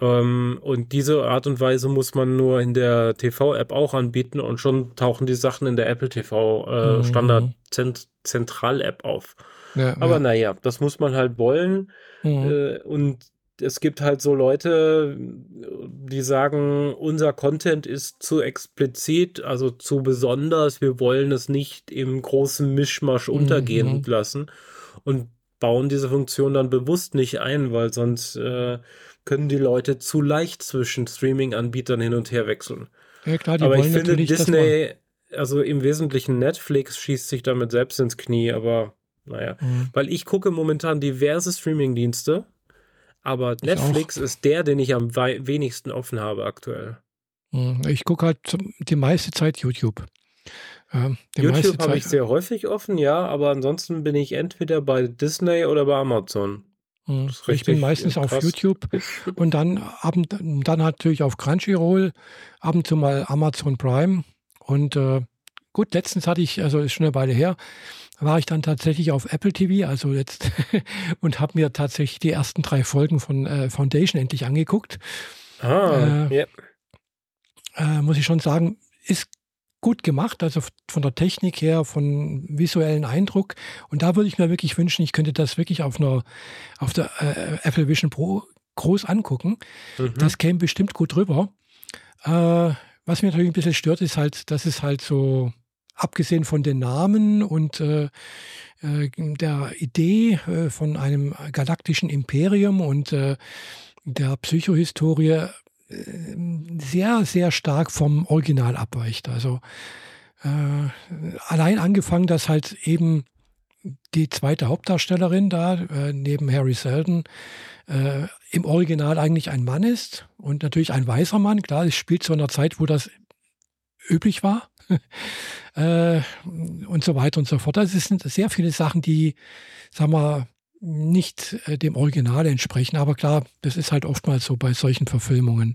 Speaker 1: Ähm, und diese Art und Weise muss man nur in der TV-App auch anbieten und schon tauchen die Sachen in der Apple TV äh, mhm. Standard Zentral-App auf. Ja, Aber ja. naja, das muss man halt wollen. Mhm. Äh, und es gibt halt so Leute, die sagen, unser Content ist zu explizit, also zu besonders, wir wollen es nicht im großen Mischmasch mhm. untergehen mhm. lassen und bauen diese Funktion dann bewusst nicht ein, weil sonst äh, können die Leute zu leicht zwischen Streaming-Anbietern hin und her wechseln.
Speaker 2: Ja, klar, die
Speaker 1: aber ich finde, Disney, also im Wesentlichen Netflix, schießt sich damit selbst ins Knie, aber naja. Mhm. Weil ich gucke momentan diverse Streaming-Dienste, aber ich Netflix auch. ist der, den ich am wenigsten offen habe aktuell.
Speaker 2: Mhm. Ich gucke halt die meiste Zeit YouTube.
Speaker 1: Ja, YouTube habe ich sehr häufig offen, ja, aber ansonsten bin ich entweder bei Disney oder bei Amazon.
Speaker 2: Hm, ich bin meistens krass. auf YouTube und dann, ab, dann natürlich auf Crunchyroll, ab und zu mal Amazon Prime. Und äh, gut, letztens hatte ich, also ist schon eine Weile her, war ich dann tatsächlich auf Apple TV, also jetzt, und habe mir tatsächlich die ersten drei Folgen von äh, Foundation endlich angeguckt.
Speaker 1: Ah,
Speaker 2: äh, yeah. äh, muss ich schon sagen, ist gut gemacht, also von der Technik her, von visuellen Eindruck. Und da würde ich mir wirklich wünschen, ich könnte das wirklich auf einer, auf der äh, Apple Vision Pro groß angucken. Mhm. Das käme bestimmt gut rüber. Äh, was mir natürlich ein bisschen stört, ist halt, dass es halt so, abgesehen von den Namen und äh, äh der Idee äh, von einem galaktischen Imperium und äh, der Psychohistorie sehr, sehr stark vom Original abweicht. Also allein angefangen, dass halt eben die zweite Hauptdarstellerin da neben Harry Seldon äh, im Original eigentlich ein Mann ist und natürlich ein weißer Mann. Klar, es spielt zu einer Zeit, wo das üblich war äh, und so weiter und so fort. Also es sind sehr viele Sachen, die, sagen wir, nicht äh, dem Original entsprechen. Aber klar, das ist halt oftmals so bei solchen Verfilmungen.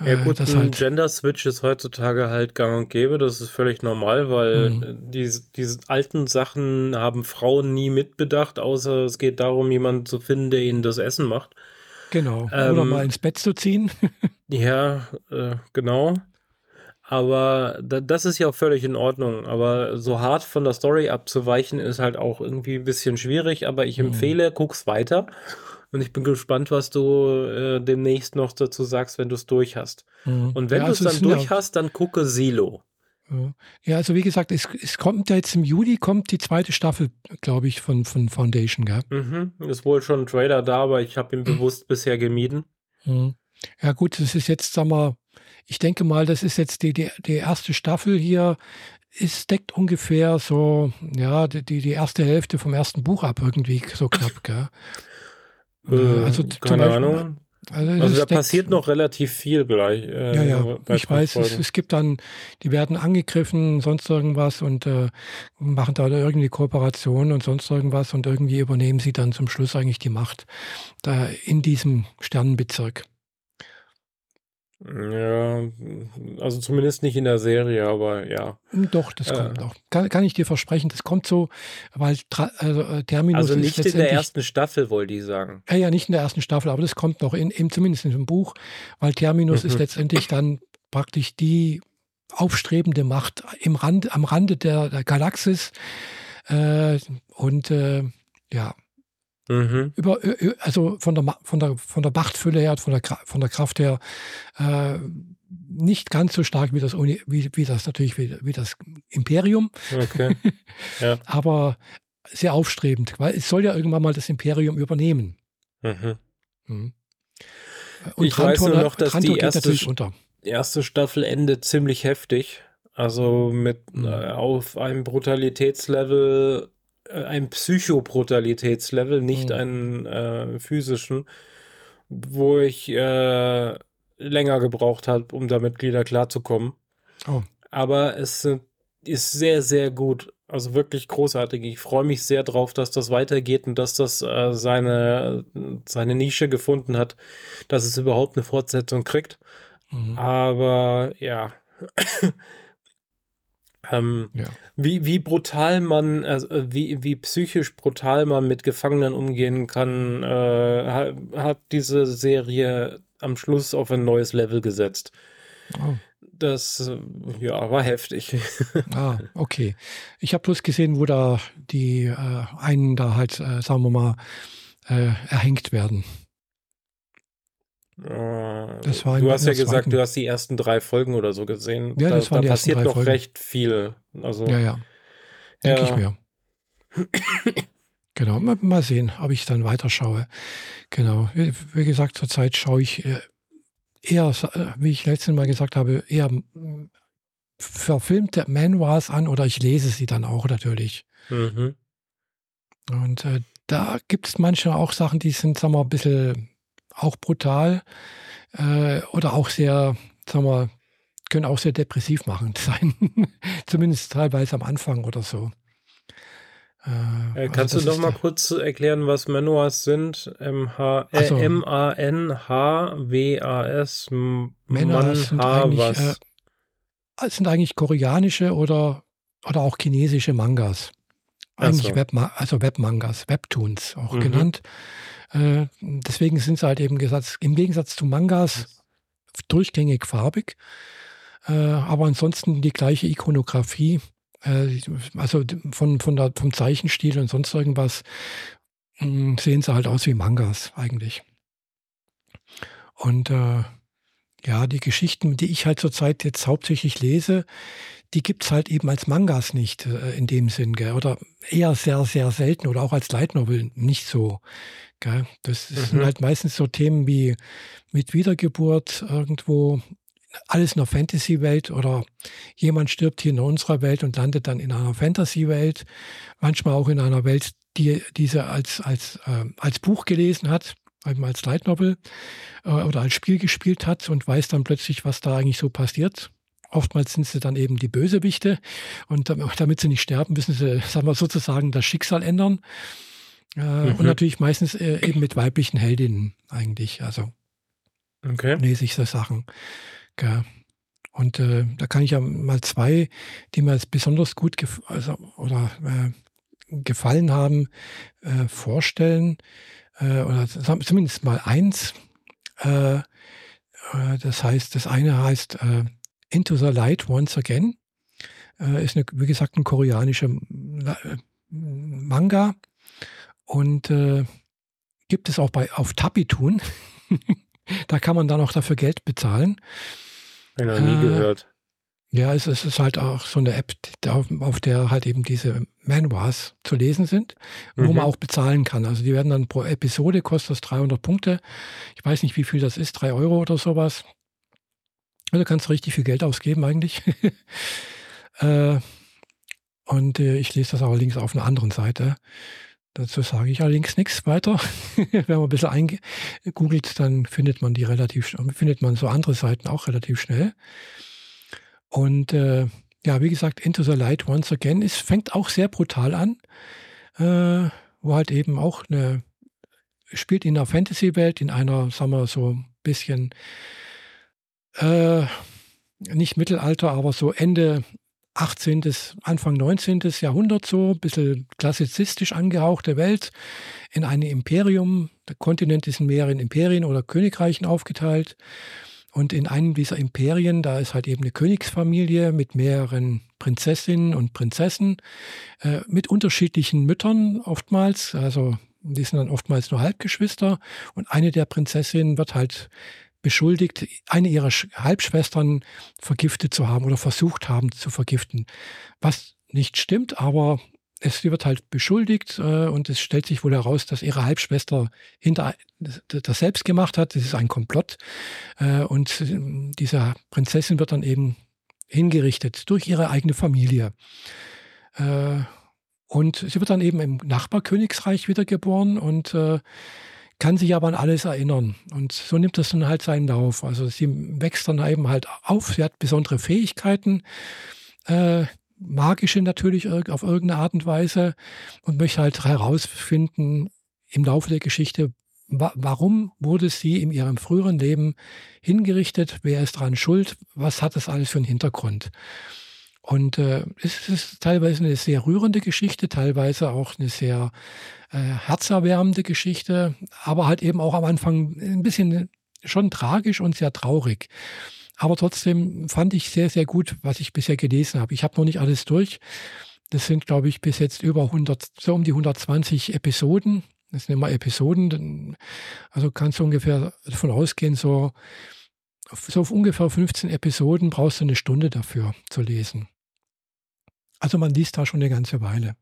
Speaker 1: Ja äh, gut, ein halt Gender Switch ist heutzutage halt gang und gäbe. Das ist völlig normal, weil mhm. diese, diese alten Sachen haben Frauen nie mitbedacht, außer es geht darum, jemanden zu finden, der ihnen das Essen macht.
Speaker 2: Genau. Ähm, Oder mal ins Bett zu ziehen.
Speaker 1: ja, äh, genau. Aber das ist ja auch völlig in Ordnung. Aber so hart von der Story abzuweichen, ist halt auch irgendwie ein bisschen schwierig. Aber ich mhm. empfehle, guck's weiter. Und ich bin gespannt, was du äh, demnächst noch dazu sagst, wenn du es durch hast. Mhm. Und wenn ja, also du es dann durch hast, dann gucke Silo.
Speaker 2: Ja, also wie gesagt, es, es kommt ja jetzt im Juli kommt die zweite Staffel, glaube ich, von, von Foundation, gell?
Speaker 1: Mhm. Ist wohl schon ein Trailer da, aber ich habe ihn bewusst bisher gemieden.
Speaker 2: Mhm. Ja, gut, das ist jetzt, sag mal, ich denke mal, das ist jetzt die, die, die erste Staffel hier. Es deckt ungefähr so, ja, die, die erste Hälfte vom ersten Buch ab, irgendwie so knapp, gell?
Speaker 1: Äh, also keine Beispiel, Ahnung. Also, also da passiert noch relativ viel gleich.
Speaker 2: Äh, ja, ja, ich weiß, es, es, gibt dann, die werden angegriffen, sonst irgendwas und äh, machen da irgendwie Kooperation und sonst irgendwas und irgendwie übernehmen sie dann zum Schluss eigentlich die Macht da in diesem Sternenbezirk.
Speaker 1: Ja, also zumindest nicht in der Serie, aber ja.
Speaker 2: Doch, das kommt äh, noch. Kann, kann, ich dir versprechen, das kommt so, weil also, äh, Terminus
Speaker 1: Also nicht in der ersten Staffel, wollte ich sagen.
Speaker 2: Ja, ja, nicht in der ersten Staffel, aber das kommt noch, in, in zumindest in dem Buch, weil Terminus mhm. ist letztendlich dann praktisch die aufstrebende Macht im Rand, am Rande der, der Galaxis. Äh, und äh, ja, Mhm. Über, also von der, von, der, von der Machtfülle her, von der, von der Kraft her, äh, nicht ganz so stark wie das, wie, wie das natürlich wie, wie das Imperium. Okay. Ja. Aber sehr aufstrebend, weil es soll ja irgendwann mal das Imperium übernehmen. Mhm.
Speaker 1: Mhm. Und ich Trantor, weiß nur noch, dass Trantor die erste, erste Staffel endet ziemlich heftig. Also mit mhm. äh, auf einem Brutalitätslevel äh, ein Psychobrutalitätslevel, nicht mhm. einen äh, physischen, wo ich äh, länger gebraucht habe, um damit wieder klarzukommen. Oh. Aber es ist sehr, sehr gut. Also wirklich großartig. Ich freue mich sehr drauf, dass das weitergeht und dass das äh, seine, seine Nische gefunden hat, dass es überhaupt eine Fortsetzung kriegt. Mhm. Aber ja, ähm, ja. wie, wie brutal man, also wie, wie psychisch brutal man mit Gefangenen umgehen kann, äh, hat diese Serie am Schluss auf ein neues Level gesetzt. Oh. Das äh, ja, war heftig.
Speaker 2: Ah, okay. Ich habe bloß gesehen, wo da die äh, einen da halt, äh, sagen wir mal, äh, erhängt werden.
Speaker 1: Das war du hast ja gesagt, zweiten. du hast die ersten drei Folgen oder so gesehen. Ja, da, das waren da die passiert noch Folgen. recht viel. Also,
Speaker 2: ja, ja. Denke ja. ich mir. genau, mal, mal, sehen, ob ich dann weiterschaue. Genau. Wie, wie gesagt, zurzeit schaue ich äh, eher, äh, wie ich letztes Mal gesagt habe, eher verfilmte Memoirs an oder ich lese sie dann auch natürlich. Mhm. Und äh, da gibt es manchmal auch Sachen, die sind, sagen wir, ein bisschen auch brutal äh, oder auch sehr, sagen wir, können auch sehr depressiv machend sein. Zumindest teilweise am Anfang oder so.
Speaker 1: Äh, also Kannst du noch mal kurz erklären, was Memoirs sind? M-A-N-H-W-A-S.
Speaker 2: Memoirs sind eigentlich, äh, sind eigentlich koreanische oder, oder auch chinesische Mangas. Eigentlich so. Web, also Webmangas, Webtoons auch mhm. genannt. Äh, deswegen sind sie halt eben gesagt, im Gegensatz zu Mangas durchgängig farbig, äh, aber ansonsten die gleiche Ikonografie, äh, also von, von der, vom Zeichenstil und sonst irgendwas, hm, sehen sie halt aus wie Mangas eigentlich. Und äh, ja, die Geschichten, die ich halt zurzeit jetzt hauptsächlich lese, die gibt es halt eben als Mangas nicht äh, in dem Sinn, gell? oder eher sehr, sehr selten oder auch als Light Novel nicht so. Gell? Das mhm. sind halt meistens so Themen wie mit Wiedergeburt irgendwo alles in einer Fantasy-Welt oder jemand stirbt hier in unserer Welt und landet dann in einer Fantasy-Welt, manchmal auch in einer Welt, die diese als, als, äh, als Buch gelesen hat, eben als Light Novel äh, oder als Spiel gespielt hat und weiß dann plötzlich, was da eigentlich so passiert. Oftmals sind sie dann eben die Bösewichte und damit sie nicht sterben, müssen sie, sagen wir sozusagen, das Schicksal ändern. Äh, mhm. Und natürlich meistens äh, eben mit weiblichen Heldinnen eigentlich. Also okay. lese ich so Sachen. Ja. Und äh, da kann ich ja mal zwei, die mir jetzt besonders gut gef also, oder gefallen haben, vorstellen. Oder zumindest mal eins. Das heißt, das eine heißt Into the Light Once Again. Äh, ist, eine, wie gesagt, ein koreanischer äh, Manga. Und äh, gibt es auch bei, auf Tapitun. da kann man dann auch dafür Geld bezahlen.
Speaker 1: Ich noch nie äh, gehört.
Speaker 2: Ja, es, es, ist halt auch so eine App, auf der halt eben diese Manuals zu lesen sind, wo mhm. man auch bezahlen kann. Also die werden dann pro Episode, kostet das 300 Punkte. Ich weiß nicht, wie viel das ist, 3 Euro oder sowas. Also kannst du richtig viel Geld ausgeben eigentlich. äh, und äh, ich lese das allerdings auf einer anderen Seite. Dazu sage ich allerdings nichts weiter. Wenn man ein bisschen eingoogelt, dann findet man die relativ, findet man so andere Seiten auch relativ schnell. Und äh, ja, wie gesagt, Into the Light Once Again es fängt auch sehr brutal an, äh, wo halt eben auch eine, spielt in einer Fantasy-Welt, in einer, sagen wir so ein bisschen, äh, nicht Mittelalter, aber so Ende 18., Anfang 19. Jahrhundert so, ein bisschen klassizistisch angehauchte Welt in einem Imperium. Der Kontinent ist in mehreren Imperien oder Königreichen aufgeteilt. Und in einem dieser Imperien, da ist halt eben eine Königsfamilie mit mehreren Prinzessinnen und Prinzessen, äh, mit unterschiedlichen Müttern oftmals. Also die sind dann oftmals nur Halbgeschwister. Und eine der Prinzessinnen wird halt beschuldigt, eine ihrer Halbschwestern vergiftet zu haben oder versucht haben zu vergiften. Was nicht stimmt, aber es wird halt beschuldigt äh, und es stellt sich wohl heraus, dass ihre Halbschwester hinter das selbst gemacht hat. Das ist ein Komplott. Äh, und äh, diese Prinzessin wird dann eben hingerichtet durch ihre eigene Familie. Äh, und sie wird dann eben im Nachbarkönigsreich wiedergeboren und äh, kann sich aber an alles erinnern. Und so nimmt das dann halt seinen Lauf. Also sie wächst dann eben halt auf, sie hat besondere Fähigkeiten, äh, magische natürlich auf irgendeine Art und Weise und möchte halt herausfinden im Laufe der Geschichte, wa warum wurde sie in ihrem früheren Leben hingerichtet, wer ist daran schuld, was hat das alles für einen Hintergrund. Und äh, es ist teilweise eine sehr rührende Geschichte, teilweise auch eine sehr äh, herzerwärmende Geschichte, aber halt eben auch am Anfang ein bisschen schon tragisch und sehr traurig. Aber trotzdem fand ich sehr, sehr gut, was ich bisher gelesen habe. Ich habe noch nicht alles durch. Das sind, glaube ich, bis jetzt über 100, so um die 120 Episoden. Das sind immer Episoden. Also kannst du ungefähr davon ausgehen, so, so auf ungefähr 15 Episoden brauchst du eine Stunde dafür zu lesen. Also man liest da schon eine ganze Weile.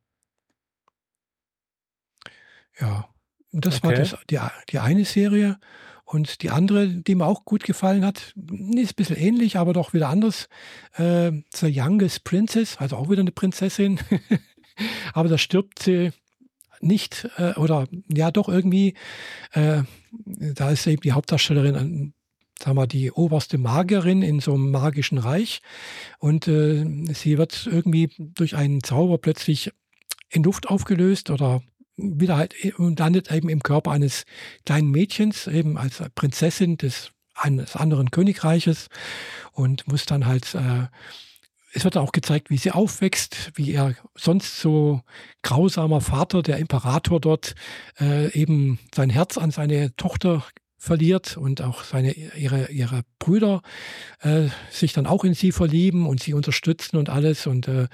Speaker 2: Ja, das okay. war das, die, die eine Serie. Und die andere, die mir auch gut gefallen hat, ist ein bisschen ähnlich, aber doch wieder anders. Äh, The Youngest Princess, also auch wieder eine Prinzessin. aber da stirbt sie nicht äh, oder ja doch irgendwie. Äh, da ist eben die Hauptdarstellerin, sagen wir, die oberste Magierin in so einem magischen Reich. Und äh, sie wird irgendwie durch einen Zauber plötzlich in Luft aufgelöst oder wieder halt und landet eben im Körper eines kleinen Mädchens, eben als Prinzessin des eines anderen Königreiches und muss dann halt, äh, es wird auch gezeigt, wie sie aufwächst, wie er sonst so grausamer Vater, der Imperator dort, äh, eben sein Herz an seine Tochter verliert und auch seine, ihre, ihre Brüder äh, sich dann auch in sie verlieben und sie unterstützen und alles und äh,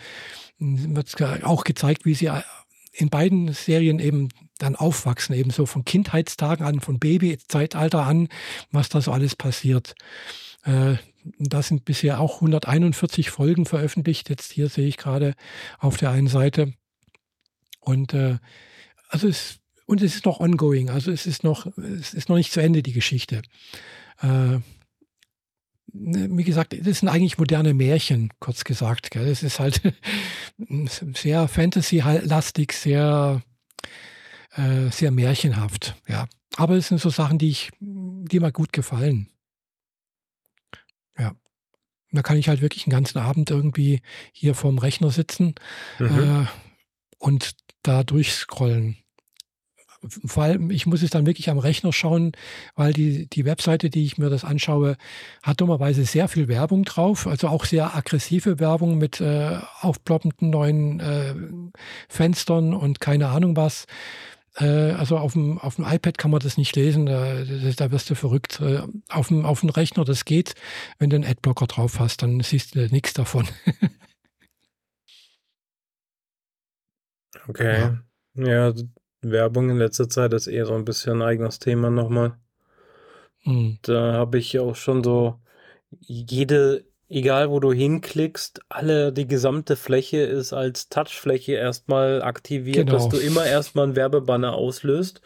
Speaker 2: wird auch gezeigt, wie sie in beiden Serien eben dann aufwachsen, eben so von Kindheitstagen an, von Babyzeitalter an, was da so alles passiert. Äh, da sind bisher auch 141 Folgen veröffentlicht. Jetzt hier sehe ich gerade auf der einen Seite. Und äh, also es, und es ist noch ongoing, also es ist noch, es ist noch nicht zu Ende, die Geschichte. Äh, wie gesagt, das sind eigentlich moderne Märchen, kurz gesagt. Gell? Das ist halt sehr Fantasy-lastig, sehr, äh, sehr märchenhaft. Ja. Aber es sind so Sachen, die ich, die mir gut gefallen. Ja. Da kann ich halt wirklich einen ganzen Abend irgendwie hier vorm Rechner sitzen mhm. äh, und da durchscrollen. Vor allem, ich muss es dann wirklich am Rechner schauen, weil die, die Webseite, die ich mir das anschaue, hat dummerweise sehr viel Werbung drauf, also auch sehr aggressive Werbung mit äh, aufploppenden neuen äh, Fenstern und keine Ahnung was. Äh, also auf dem, auf dem iPad kann man das nicht lesen, da, da wirst du verrückt. Äh, auf dem, auf dem Rechner, das geht. Wenn du einen Adblocker drauf hast, dann siehst du nichts davon.
Speaker 1: okay. Ja. ja, Werbung in letzter Zeit ist eher so ein bisschen ein eigenes Thema nochmal. Hm. Da habe ich auch schon so jede egal wo du hinklickst, alle, die gesamte Fläche ist als Touchfläche erstmal aktiviert, genau. dass du immer erstmal einen Werbebanner auslöst.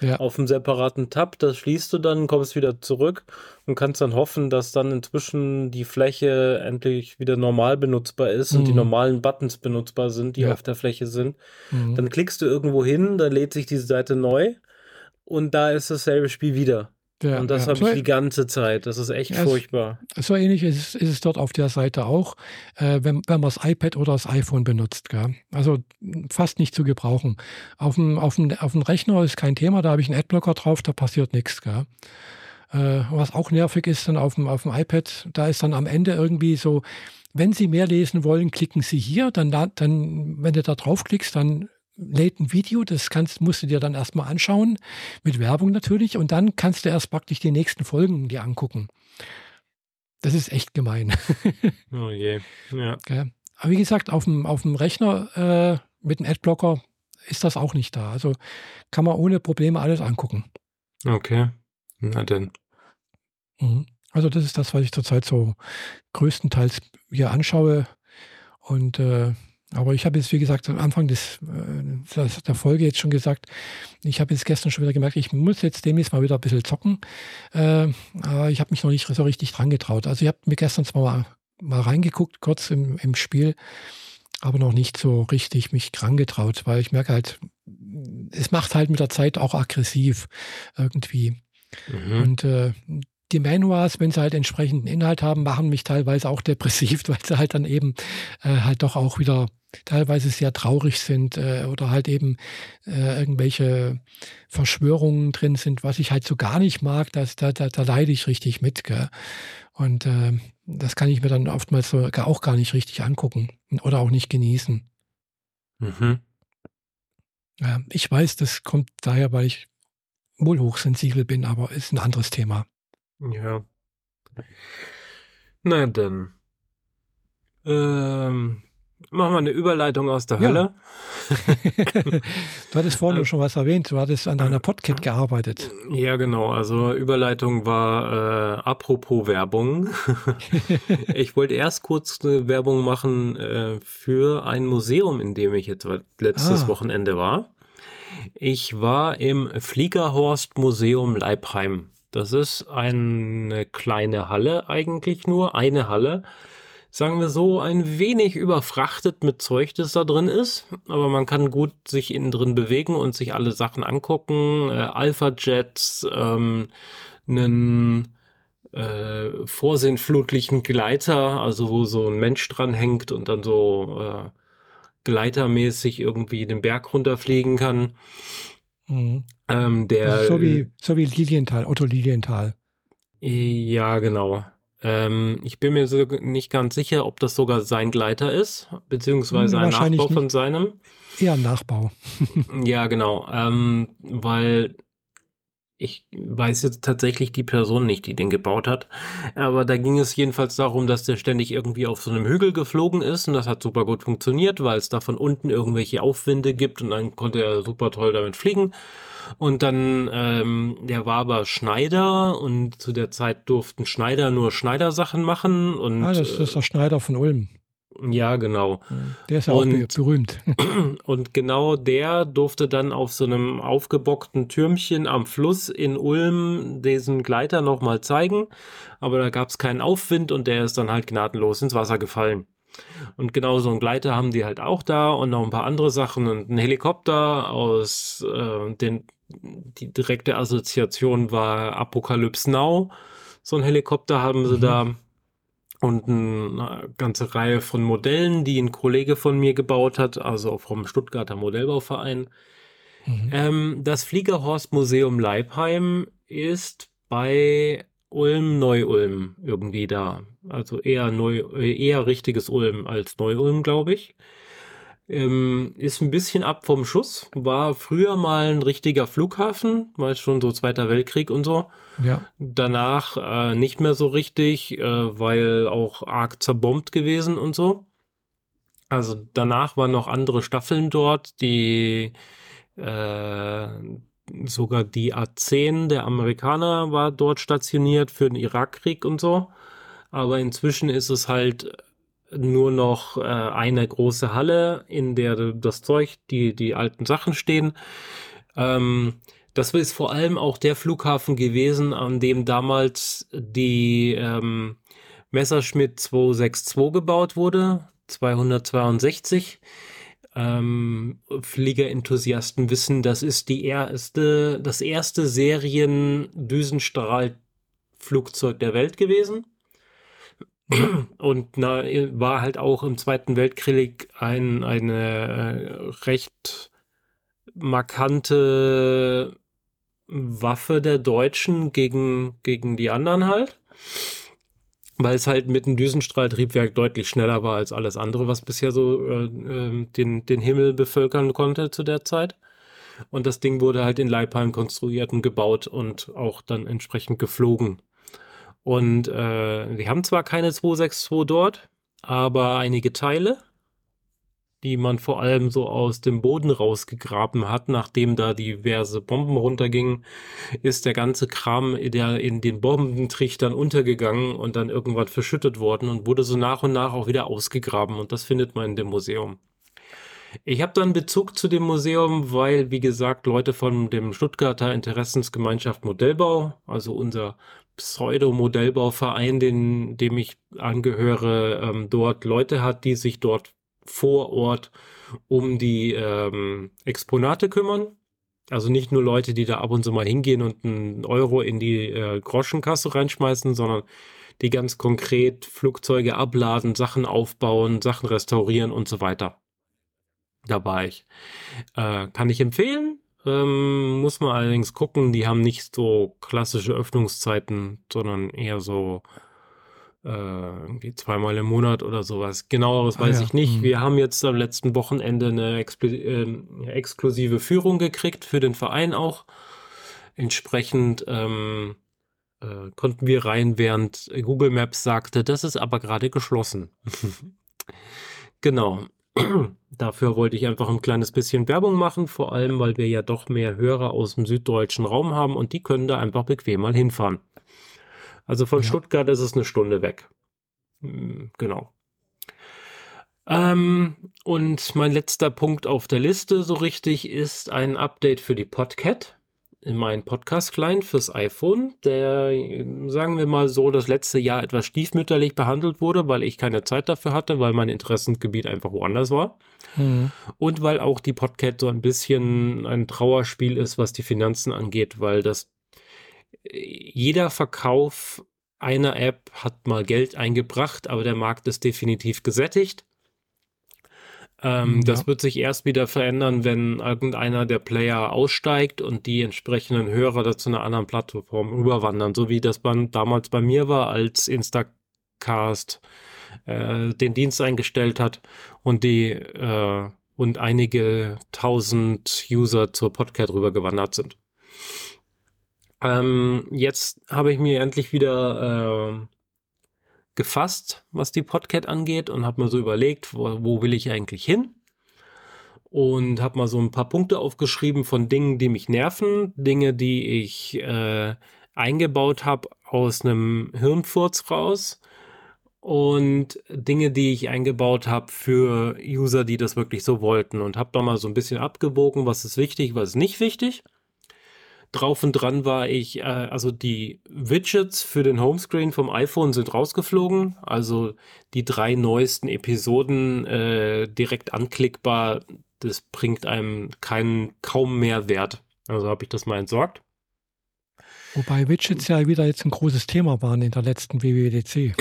Speaker 1: Ja. Auf einem separaten Tab, das schließt du dann, kommst wieder zurück und kannst dann hoffen, dass dann inzwischen die Fläche endlich wieder normal benutzbar ist mhm. und die mhm. normalen Buttons benutzbar sind, die ja. auf der Fläche sind. Mhm. Dann klickst du irgendwo hin, dann lädt sich die Seite neu und da ist dasselbe Spiel wieder. Ja, und das ja. habe ich die ganze Zeit. Das ist echt ja, furchtbar.
Speaker 2: So ähnlich ist, ist, es dort auf der Seite auch, äh, wenn, wenn man das iPad oder das iPhone benutzt. Gell? Also fast nicht zu gebrauchen. Auf dem, auf, dem, auf dem Rechner ist kein Thema, da habe ich einen Adblocker drauf, da passiert nichts. Gell? Äh, was auch nervig ist dann auf dem, auf dem iPad, da ist dann am Ende irgendwie so, wenn Sie mehr lesen wollen, klicken Sie hier. Dann, dann wenn du da draufklickst, dann lädt ein Video, das kannst, musst du dir dann erstmal anschauen, mit Werbung natürlich, und dann kannst du erst praktisch die nächsten Folgen dir angucken. Das ist echt gemein.
Speaker 1: oh je, ja.
Speaker 2: Okay. Aber wie gesagt, auf dem, auf dem Rechner äh, mit dem Adblocker ist das auch nicht da. Also kann man ohne Probleme alles angucken.
Speaker 1: Okay, na denn.
Speaker 2: Mhm. Also das ist das, was ich zurzeit so größtenteils hier anschaue. Und äh, aber ich habe jetzt, wie gesagt, am Anfang des, äh, der Folge jetzt schon gesagt, ich habe jetzt gestern schon wieder gemerkt, ich muss jetzt demnächst mal wieder ein bisschen zocken. Äh, aber ich habe mich noch nicht so richtig dran getraut. Also ich habe mir gestern zwar mal, mal reingeguckt, kurz im, im Spiel, aber noch nicht so richtig mich dran getraut, weil ich merke halt, es macht halt mit der Zeit auch aggressiv irgendwie. Mhm. Und äh, die Manuals, wenn sie halt entsprechenden Inhalt haben, machen mich teilweise auch depressiv, weil sie halt dann eben äh, halt doch auch wieder teilweise sehr traurig sind äh, oder halt eben äh, irgendwelche Verschwörungen drin sind, was ich halt so gar nicht mag, das, da, da, da leide ich richtig mit. Gell? Und äh, das kann ich mir dann oftmals so auch gar nicht richtig angucken oder auch nicht genießen. Mhm. Ja, ich weiß, das kommt daher, weil ich wohl hochsensibel bin, aber ist ein anderes Thema.
Speaker 1: Ja. Na dann. Ähm, machen wir eine Überleitung aus der Hölle.
Speaker 2: du hattest vorhin äh, schon was erwähnt, du hattest an deiner Podkit gearbeitet.
Speaker 1: Ja, genau. Also Überleitung war äh, apropos Werbung. ich wollte erst kurz eine Werbung machen äh, für ein Museum, in dem ich jetzt letztes ah. Wochenende war. Ich war im Fliegerhorst Museum Leibheim. Das ist eine kleine Halle eigentlich nur, eine Halle. Sagen wir so, ein wenig überfrachtet mit Zeug, das da drin ist. Aber man kann gut sich innen drin bewegen und sich alle Sachen angucken. Äh, Alpha-Jets, ähm, einen äh, vorsinnflutlichen Gleiter, also wo so ein Mensch dran hängt und dann so äh, gleitermäßig irgendwie den Berg runterfliegen kann.
Speaker 2: Mhm. Ähm, der, so, wie, so wie Lilienthal, Otto Lilienthal.
Speaker 1: Ja, genau. Ähm, ich bin mir so nicht ganz sicher, ob das sogar sein Gleiter ist, beziehungsweise ein Nachbau von seinem.
Speaker 2: Eher ein Nachbau.
Speaker 1: ja, genau. Ähm, weil ich weiß jetzt tatsächlich die Person nicht, die den gebaut hat. Aber da ging es jedenfalls darum, dass der ständig irgendwie auf so einem Hügel geflogen ist und das hat super gut funktioniert, weil es da von unten irgendwelche Aufwinde gibt und dann konnte er super toll damit fliegen. Und dann, ähm, der war aber Schneider und zu der Zeit durften Schneider nur Schneidersachen machen und.
Speaker 2: Ah, das ist der Schneider von Ulm.
Speaker 1: Ja, genau.
Speaker 2: Der ist ja und, auch berühmt.
Speaker 1: Und genau der durfte dann auf so einem aufgebockten Türmchen am Fluss in Ulm diesen Gleiter nochmal zeigen. Aber da gab es keinen Aufwind und der ist dann halt gnadenlos ins Wasser gefallen. Und genau so einen Gleiter haben die halt auch da und noch ein paar andere Sachen und ein Helikopter aus äh, den die direkte Assoziation war Apocalypse Now. So ein Helikopter haben sie mhm. da und eine ganze Reihe von Modellen, die ein Kollege von mir gebaut hat, also vom Stuttgarter Modellbauverein. Mhm. Ähm, das Fliegerhorst Museum Leipheim ist bei Ulm Neu-Ulm irgendwie da. Also eher neu, eher richtiges Ulm als Neu-Ulm, glaube ich. Ähm, ist ein bisschen ab vom Schuss. War früher mal ein richtiger Flughafen, war schon so Zweiter Weltkrieg und so.
Speaker 2: Ja.
Speaker 1: Danach äh, nicht mehr so richtig, äh, weil auch arg zerbombt gewesen und so. Also danach waren noch andere Staffeln dort, die äh, sogar die A10 der Amerikaner war dort stationiert für den Irakkrieg und so. Aber inzwischen ist es halt nur noch äh, eine große Halle, in der das Zeug, die, die alten Sachen stehen. Ähm, das ist vor allem auch der Flughafen gewesen, an dem damals die ähm, Messerschmitt 262 gebaut wurde, 262. Ähm, Fliegerenthusiasten wissen, das ist die erste, das erste Serien-Düsenstrahlflugzeug der Welt gewesen. Und na, war halt auch im Zweiten Weltkrieg ein, eine äh, recht markante Waffe der Deutschen gegen, gegen die anderen halt. Weil es halt mit einem Düsenstrahltriebwerk deutlich schneller war als alles andere, was bisher so äh, ähm, den, den Himmel bevölkern konnte zu der Zeit. Und das Ding wurde halt in Leipheim konstruiert und gebaut und auch dann entsprechend geflogen. Und äh, wir haben zwar keine 262 dort, aber einige Teile die man vor allem so aus dem Boden rausgegraben hat, nachdem da diverse Bomben runtergingen, ist der ganze Kram der in den Bombentrichtern untergegangen und dann irgendwann verschüttet worden und wurde so nach und nach auch wieder ausgegraben und das findet man in dem Museum. Ich habe dann Bezug zu dem Museum, weil, wie gesagt, Leute von dem Stuttgarter Interessensgemeinschaft Modellbau, also unser Pseudo-Modellbauverein, den, dem ich angehöre, ähm, dort Leute hat, die sich dort vor Ort um die ähm, Exponate kümmern. Also nicht nur Leute, die da ab und zu mal hingehen und einen Euro in die äh, Groschenkasse reinschmeißen, sondern die ganz konkret Flugzeuge abladen, Sachen aufbauen, Sachen restaurieren und so weiter. Da war ich. Äh, kann ich empfehlen. Ähm, muss man allerdings gucken, die haben nicht so klassische Öffnungszeiten, sondern eher so äh, zweimal im Monat oder sowas. Genaueres ah, weiß ja. ich nicht. Mhm. Wir haben jetzt am letzten Wochenende eine äh, exklusive Führung gekriegt für den Verein auch. Entsprechend ähm, äh, konnten wir rein, während Google Maps sagte, das ist aber gerade geschlossen. genau. Dafür wollte ich einfach ein kleines bisschen Werbung machen, vor allem weil wir ja doch mehr Hörer aus dem süddeutschen Raum haben und die können da einfach bequem mal hinfahren. Also von ja. Stuttgart ist es eine Stunde weg. Hm, genau. Ähm, und mein letzter Punkt auf der Liste so richtig ist ein Update für die Podcat. Mein Podcast-Client fürs iPhone, der, sagen wir mal so, das letzte Jahr etwas stiefmütterlich behandelt wurde, weil ich keine Zeit dafür hatte, weil mein Interessengebiet einfach woanders war. Mhm. Und weil auch die Podcat so ein bisschen ein Trauerspiel ist, was die Finanzen angeht, weil das jeder Verkauf einer App hat mal Geld eingebracht, aber der Markt ist definitiv gesättigt. Ähm, ja. Das wird sich erst wieder verändern, wenn irgendeiner der Player aussteigt und die entsprechenden Hörer zu einer anderen Plattform überwandern, so wie das damals bei mir war, als Instacast äh, den Dienst eingestellt hat und die äh, und einige tausend User zur Podcast rübergewandert sind. Ähm, jetzt habe ich mir endlich wieder äh, gefasst, was die Podcat angeht und habe mir so überlegt, wo, wo will ich eigentlich hin? Und habe mal so ein paar Punkte aufgeschrieben von Dingen, die mich nerven, Dinge, die ich äh, eingebaut habe aus einem Hirnfurz raus und Dinge, die ich eingebaut habe für User, die das wirklich so wollten und habe da mal so ein bisschen abgewogen, was ist wichtig, was ist nicht wichtig. Drauf und dran war ich, äh, also die Widgets für den Homescreen vom iPhone sind rausgeflogen, also die drei neuesten Episoden äh, direkt anklickbar, das bringt einem keinen kaum mehr Wert. Also habe ich das mal entsorgt.
Speaker 2: Wobei Widgets ja wieder jetzt ein großes Thema waren in der letzten WWDC.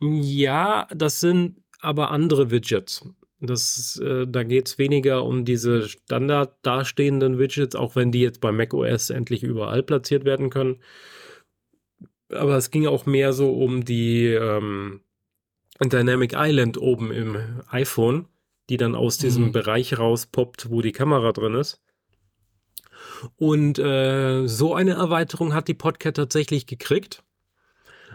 Speaker 1: Ja, das sind aber andere Widgets. Das, äh, da geht es weniger um diese standard dastehenden Widgets, auch wenn die jetzt bei macOS endlich überall platziert werden können. Aber es ging auch mehr so um die ähm, Dynamic Island oben im iPhone, die dann aus diesem mhm. Bereich rauspoppt, wo die Kamera drin ist. Und äh, so eine Erweiterung hat die Podcat tatsächlich gekriegt.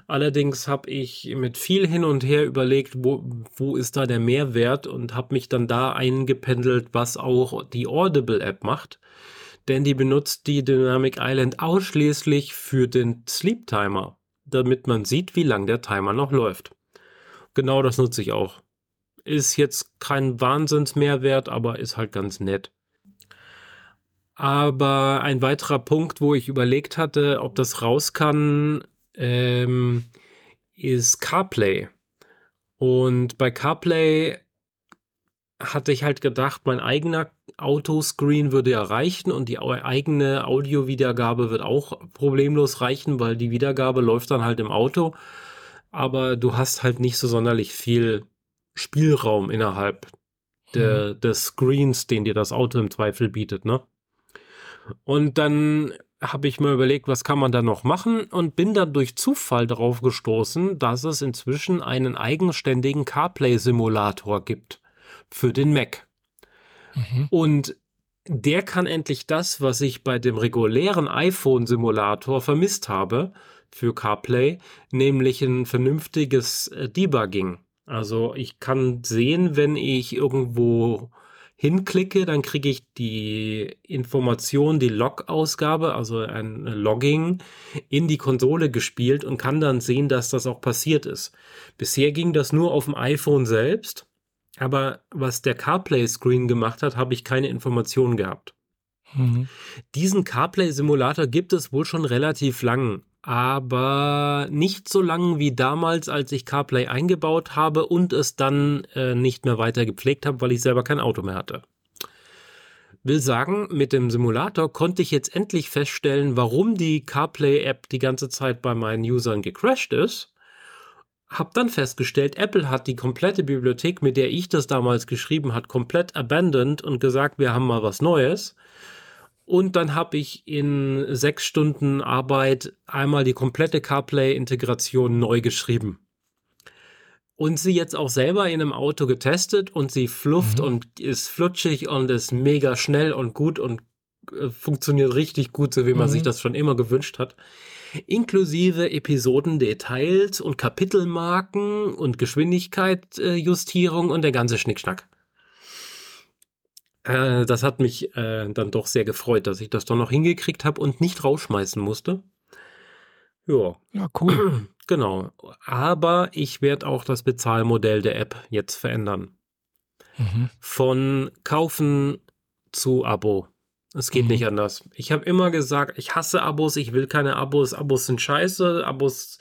Speaker 1: Allerdings habe ich mit viel hin und her überlegt, wo, wo ist da der Mehrwert und habe mich dann da eingependelt, was auch die Audible-App macht. Denn die benutzt die Dynamic Island ausschließlich für den Sleep Timer, damit man sieht, wie lang der Timer noch läuft. Genau das nutze ich auch. Ist jetzt kein Wahnsinnsmehrwert, aber ist halt ganz nett. Aber ein weiterer Punkt, wo ich überlegt hatte, ob das raus kann, ähm, ist CarPlay. Und bei CarPlay hatte ich halt gedacht, mein eigener Autoscreen würde ja reichen und die eigene Audiowiedergabe wird auch problemlos reichen, weil die Wiedergabe läuft dann halt im Auto. Aber du hast halt nicht so sonderlich viel Spielraum innerhalb der, mhm. des Screens, den dir das Auto im Zweifel bietet, ne? Und dann habe ich mir überlegt, was kann man da noch machen und bin dann durch Zufall darauf gestoßen, dass es inzwischen einen eigenständigen CarPlay-Simulator gibt für den Mac. Mhm. Und der kann endlich das, was ich bei dem regulären iPhone-Simulator vermisst habe für CarPlay, nämlich ein vernünftiges äh, Debugging. Also ich kann sehen, wenn ich irgendwo hinklicke, dann kriege ich die Information, die Log-Ausgabe, also ein Logging, in die Konsole gespielt und kann dann sehen, dass das auch passiert ist. Bisher ging das nur auf dem iPhone selbst, aber was der CarPlay-Screen gemacht hat, habe ich keine Informationen gehabt. Mhm. Diesen CarPlay-Simulator gibt es wohl schon relativ lang aber nicht so lang wie damals, als ich CarPlay eingebaut habe und es dann äh, nicht mehr weiter gepflegt habe, weil ich selber kein Auto mehr hatte. Will sagen, mit dem Simulator konnte ich jetzt endlich feststellen, warum die CarPlay-App die ganze Zeit bei meinen Usern gecrashed ist. Hab dann festgestellt, Apple hat die komplette Bibliothek, mit der ich das damals geschrieben hat, komplett abandoned und gesagt, wir haben mal was Neues. Und dann habe ich in sechs Stunden Arbeit einmal die komplette CarPlay-Integration neu geschrieben. Und sie jetzt auch selber in einem Auto getestet und sie flufft mhm. und ist flutschig und ist mega schnell und gut und äh, funktioniert richtig gut, so wie man mhm. sich das schon immer gewünscht hat. Inklusive Episodendetails und Kapitelmarken und Geschwindigkeitsjustierung und der ganze Schnickschnack. Äh, das hat mich äh, dann doch sehr gefreut, dass ich das doch noch hingekriegt habe und nicht rausschmeißen musste. Ja.
Speaker 2: Ja, cool.
Speaker 1: Genau. Aber ich werde auch das Bezahlmodell der App jetzt verändern. Mhm. Von kaufen zu Abo. Es geht mhm. nicht anders. Ich habe immer gesagt, ich hasse Abos, ich will keine Abos. Abos sind scheiße. Abos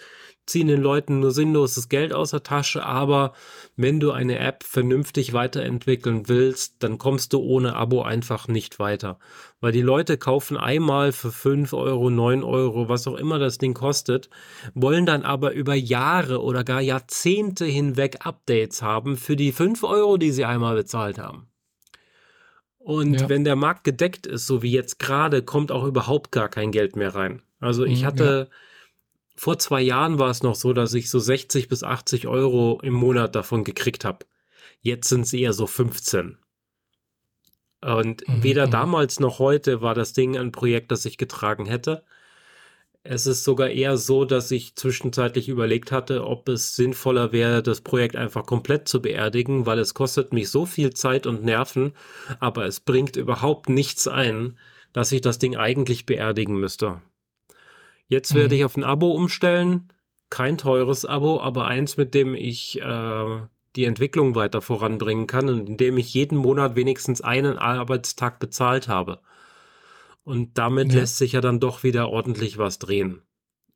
Speaker 1: ziehen den Leuten nur sinnloses Geld aus der Tasche, aber wenn du eine App vernünftig weiterentwickeln willst, dann kommst du ohne Abo einfach nicht weiter. Weil die Leute kaufen einmal für 5 Euro, 9 Euro, was auch immer das Ding kostet, wollen dann aber über Jahre oder gar Jahrzehnte hinweg Updates haben für die 5 Euro, die sie einmal bezahlt haben. Und ja. wenn der Markt gedeckt ist, so wie jetzt gerade, kommt auch überhaupt gar kein Geld mehr rein. Also ich mhm, hatte ja vor zwei Jahren war es noch so, dass ich so 60 bis 80 Euro im Monat davon gekriegt habe. Jetzt sind es eher so 15. Und mhm. weder mhm. damals noch heute war das Ding ein Projekt, das ich getragen hätte. Es ist sogar eher so, dass ich zwischenzeitlich überlegt hatte, ob es sinnvoller wäre, das Projekt einfach komplett zu beerdigen, weil es kostet mich so viel Zeit und Nerven, aber es bringt überhaupt nichts ein, dass ich das Ding eigentlich beerdigen müsste. Jetzt werde mhm. ich auf ein Abo umstellen. kein teures Abo, aber eins, mit dem ich äh, die Entwicklung weiter voranbringen kann und in dem ich jeden Monat wenigstens einen Arbeitstag bezahlt habe. Und damit ja. lässt sich ja dann doch wieder ordentlich was drehen.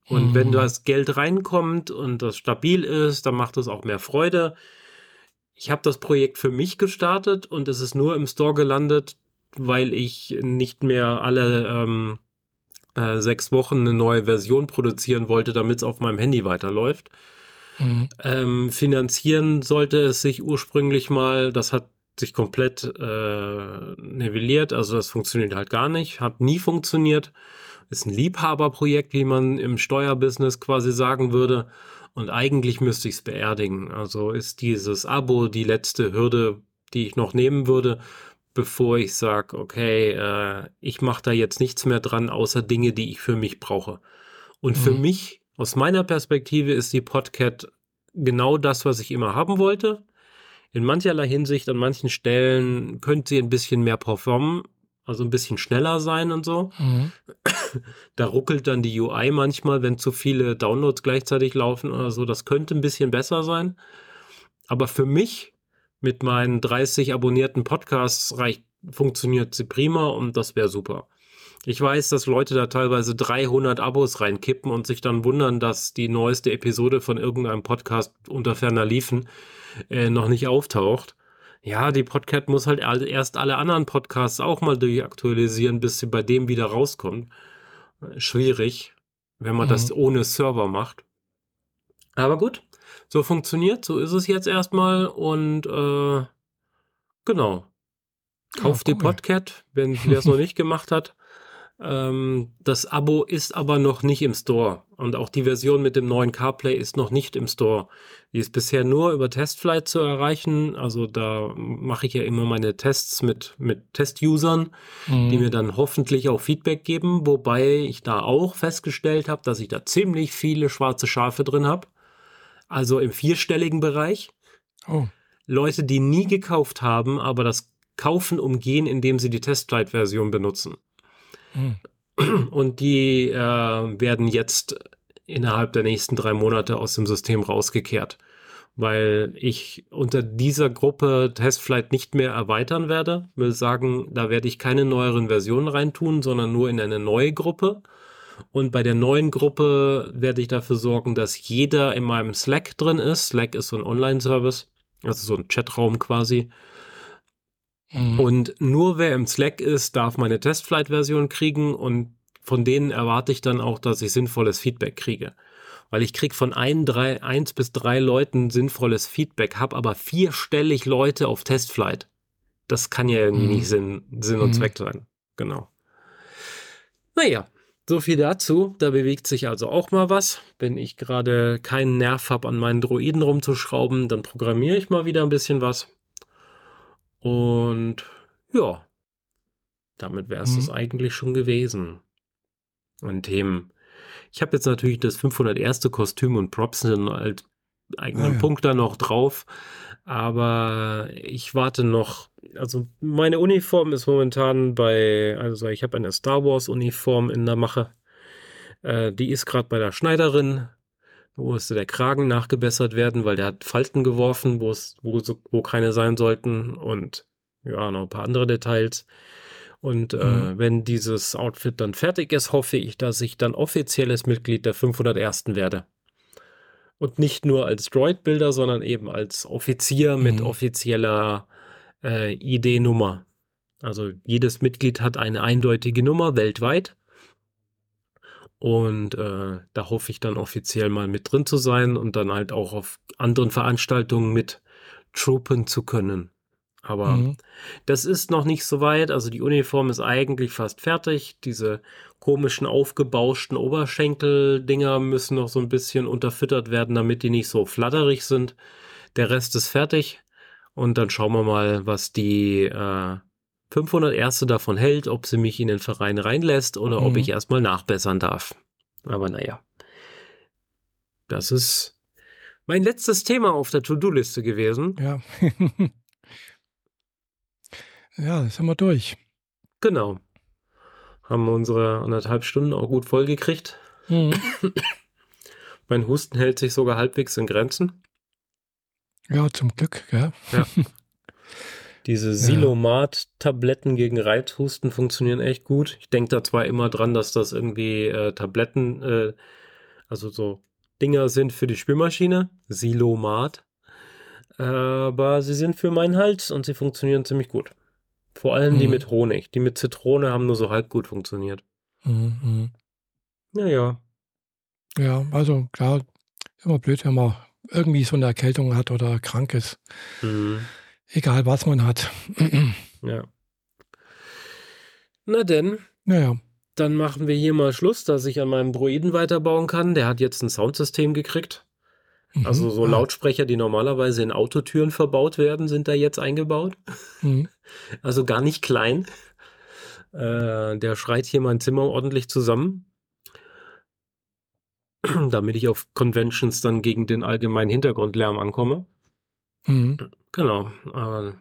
Speaker 1: Und mhm. wenn das Geld reinkommt und das stabil ist, dann macht es auch mehr Freude. Ich habe das Projekt für mich gestartet und es ist nur im Store gelandet, weil ich nicht mehr alle ähm, äh, sechs Wochen eine neue Version produzieren wollte, damit es auf meinem Handy weiterläuft. Mhm. Ähm, finanzieren sollte es sich ursprünglich mal, das hat sich komplett äh, nivelliert, also das funktioniert halt gar nicht, hat nie funktioniert. Ist ein Liebhaberprojekt, wie man im Steuerbusiness quasi sagen würde. Und eigentlich müsste ich es beerdigen. Also ist dieses Abo die letzte Hürde, die ich noch nehmen würde, bevor ich sage, okay, äh, ich mache da jetzt nichts mehr dran, außer Dinge, die ich für mich brauche. Und mhm. für mich, aus meiner Perspektive, ist die Podcat genau das, was ich immer haben wollte. In mancherlei Hinsicht, an manchen Stellen könnte sie ein bisschen mehr performen, also ein bisschen schneller sein und so. Mhm. Da ruckelt dann die UI manchmal, wenn zu viele Downloads gleichzeitig laufen oder so. Das könnte ein bisschen besser sein. Aber für mich mit meinen 30 abonnierten Podcasts reicht, funktioniert sie prima und das wäre super. Ich weiß, dass Leute da teilweise 300 Abos reinkippen und sich dann wundern, dass die neueste Episode von irgendeinem Podcast unter ferner Liefen äh, noch nicht auftaucht. Ja, die Podcast muss halt erst alle anderen Podcasts auch mal durchaktualisieren, bis sie bei dem wieder rauskommt. Schwierig, wenn man mhm. das ohne Server macht. Aber gut, so funktioniert, so ist es jetzt erstmal und äh, genau. Kauft ja, cool. die Podcat, wenn wer es noch nicht gemacht hat. Ähm, das Abo ist aber noch nicht im Store. Und auch die Version mit dem neuen CarPlay ist noch nicht im Store. Die ist bisher nur über Testflight zu erreichen. Also da mache ich ja immer meine Tests mit, mit Test-Usern, mhm. die mir dann hoffentlich auch Feedback geben. Wobei ich da auch festgestellt habe, dass ich da ziemlich viele schwarze Schafe drin habe. Also im vierstelligen Bereich. Oh. Leute, die nie gekauft haben, aber das Kaufen umgehen, indem sie die Testflight-Version benutzen. Mhm. Und die äh, werden jetzt innerhalb der nächsten drei Monate aus dem System rausgekehrt, weil ich unter dieser Gruppe Testflight nicht mehr erweitern werde. Will sagen, da werde ich keine neueren Versionen reintun, sondern nur in eine neue Gruppe. Und bei der neuen Gruppe werde ich dafür sorgen, dass jeder in meinem Slack drin ist. Slack ist so ein Online-Service, also so ein Chatraum quasi. Mhm. Und nur wer im Slack ist, darf meine Testflight-Version kriegen und von denen erwarte ich dann auch, dass ich sinnvolles Feedback kriege. Weil ich kriege von ein, drei, eins bis drei Leuten sinnvolles Feedback, habe aber vierstellig Leute auf Testflight. Das kann ja irgendwie mhm. nicht Sinn, Sinn und mhm. Zweck sein. Genau. Naja, so viel dazu. Da bewegt sich also auch mal was. Wenn ich gerade keinen Nerv habe, an meinen Droiden rumzuschrauben, dann programmiere ich mal wieder ein bisschen was. Und ja, damit wäre es mhm. das eigentlich schon gewesen. An Themen. Ich habe jetzt natürlich das 501. Kostüm und Props sind als eigenen oh ja. Punkt da noch drauf. Aber ich warte noch. Also meine Uniform ist momentan bei, also ich habe eine Star Wars Uniform in der Mache. Äh, die ist gerade bei der Schneiderin wo musste der Kragen nachgebessert werden, weil der hat Falten geworfen, wo es, wo, wo keine sein sollten und ja, noch ein paar andere Details. Und äh, mhm. wenn dieses Outfit dann fertig ist, hoffe ich, dass ich dann offizielles Mitglied der 501. werde. Und nicht nur als Droid-Bilder, sondern eben als Offizier mhm. mit offizieller äh, ID-Nummer. Also jedes Mitglied hat eine eindeutige Nummer weltweit. Und äh, da hoffe ich dann offiziell mal mit drin zu sein und dann halt auch auf anderen Veranstaltungen mit troopen zu können. Aber mhm. das ist noch nicht so weit. Also die Uniform ist eigentlich fast fertig. Diese komischen aufgebauschten Oberschenkel-Dinger müssen noch so ein bisschen unterfüttert werden, damit die nicht so flatterig sind. Der Rest ist fertig. Und dann schauen wir mal, was die äh, 500 Erste davon hält, ob sie mich in den Verein reinlässt oder mhm. ob ich erstmal nachbessern darf. Aber naja, das ist mein letztes Thema auf der To-Do-Liste gewesen.
Speaker 2: Ja. ja, das haben wir durch.
Speaker 1: Genau. Haben unsere anderthalb Stunden auch gut vollgekriegt. Mhm. Mein Husten hält sich sogar halbwegs in Grenzen.
Speaker 2: Ja, zum Glück, ja.
Speaker 1: Ja. Diese Silomat-Tabletten gegen Reizhusten funktionieren echt gut. Ich denke da zwar immer dran, dass das irgendwie äh, Tabletten, äh, also so Dinger sind für die Spülmaschine, Silomat. Aber sie sind für meinen Hals und sie funktionieren ziemlich gut. Vor allem die
Speaker 2: Mhm.
Speaker 1: mit Honig. Die mit Zitrone haben nur so halb gut funktioniert.
Speaker 2: Mhm, mhm.
Speaker 1: Naja.
Speaker 2: Ja, also klar, immer blöd, wenn man irgendwie so eine Erkältung hat oder krank ist.
Speaker 1: Mhm.
Speaker 2: Egal, was man hat.
Speaker 1: Ja. Na denn,
Speaker 2: naja,
Speaker 1: dann machen wir hier mal Schluss, dass ich an meinem Droiden weiterbauen kann. Der hat jetzt ein Soundsystem gekriegt.
Speaker 2: Mhm.
Speaker 1: Also so
Speaker 2: Ah,
Speaker 1: Lautsprecher, die normalerweise in Autotüren verbaut werden, sind da jetzt eingebaut.
Speaker 2: mhm.
Speaker 1: Also gar nicht klein. Äh, der schreit hier mein Zimmer ordentlich zusammen. Damit ich auf Conventions dann gegen den allgemeinen Hintergrundlärm ankomme.
Speaker 2: Mhm.
Speaker 1: Genau. Äh,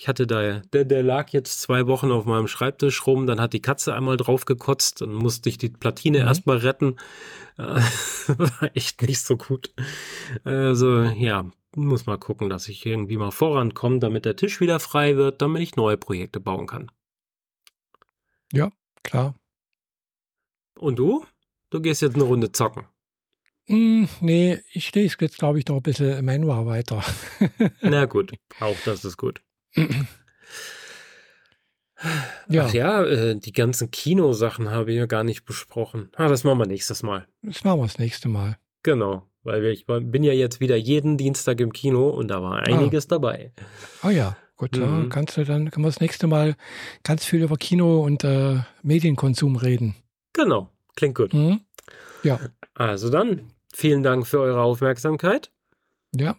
Speaker 1: ich hatte da, der, der lag jetzt zwei Wochen auf meinem Schreibtisch rum, dann hat die Katze einmal drauf gekotzt, dann musste ich die Platine
Speaker 2: Mhm.
Speaker 1: erstmal retten. Äh, war echt nicht so gut. Also, ja, muss mal gucken, dass ich irgendwie mal vorankomme, damit der Tisch wieder frei wird, damit ich neue Projekte bauen kann.
Speaker 2: Klar.
Speaker 1: Und du? Du gehst jetzt eine Runde zocken.
Speaker 2: Hm, nee, ich lese jetzt, glaube ich, noch ein bisschen Manual weiter.
Speaker 1: Na gut, auch das ist gut.
Speaker 2: Ja,
Speaker 1: Ach ja, äh, die ganzen Kinosachen habe ich ja gar nicht besprochen. Ah, das machen wir nächstes Mal.
Speaker 2: das machen wir das nächste Mal.
Speaker 1: Genau, weil ich bin ja jetzt wieder jeden Dienstag im Kino und da war einiges dabei.
Speaker 2: Ah ja, gut,
Speaker 1: Mhm.
Speaker 2: kannst du dann, können wir das nächste Mal ganz viel über Kino und äh, Medienkonsum reden.
Speaker 1: Genau, klingt gut.
Speaker 2: Mhm. Ja,
Speaker 1: Also dann, vielen Dank für eure Aufmerksamkeit.
Speaker 2: ja.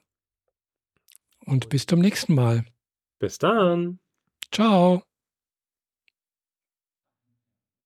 Speaker 2: Und bis zum nächsten Mal.
Speaker 1: Bis dann.
Speaker 2: Ciao.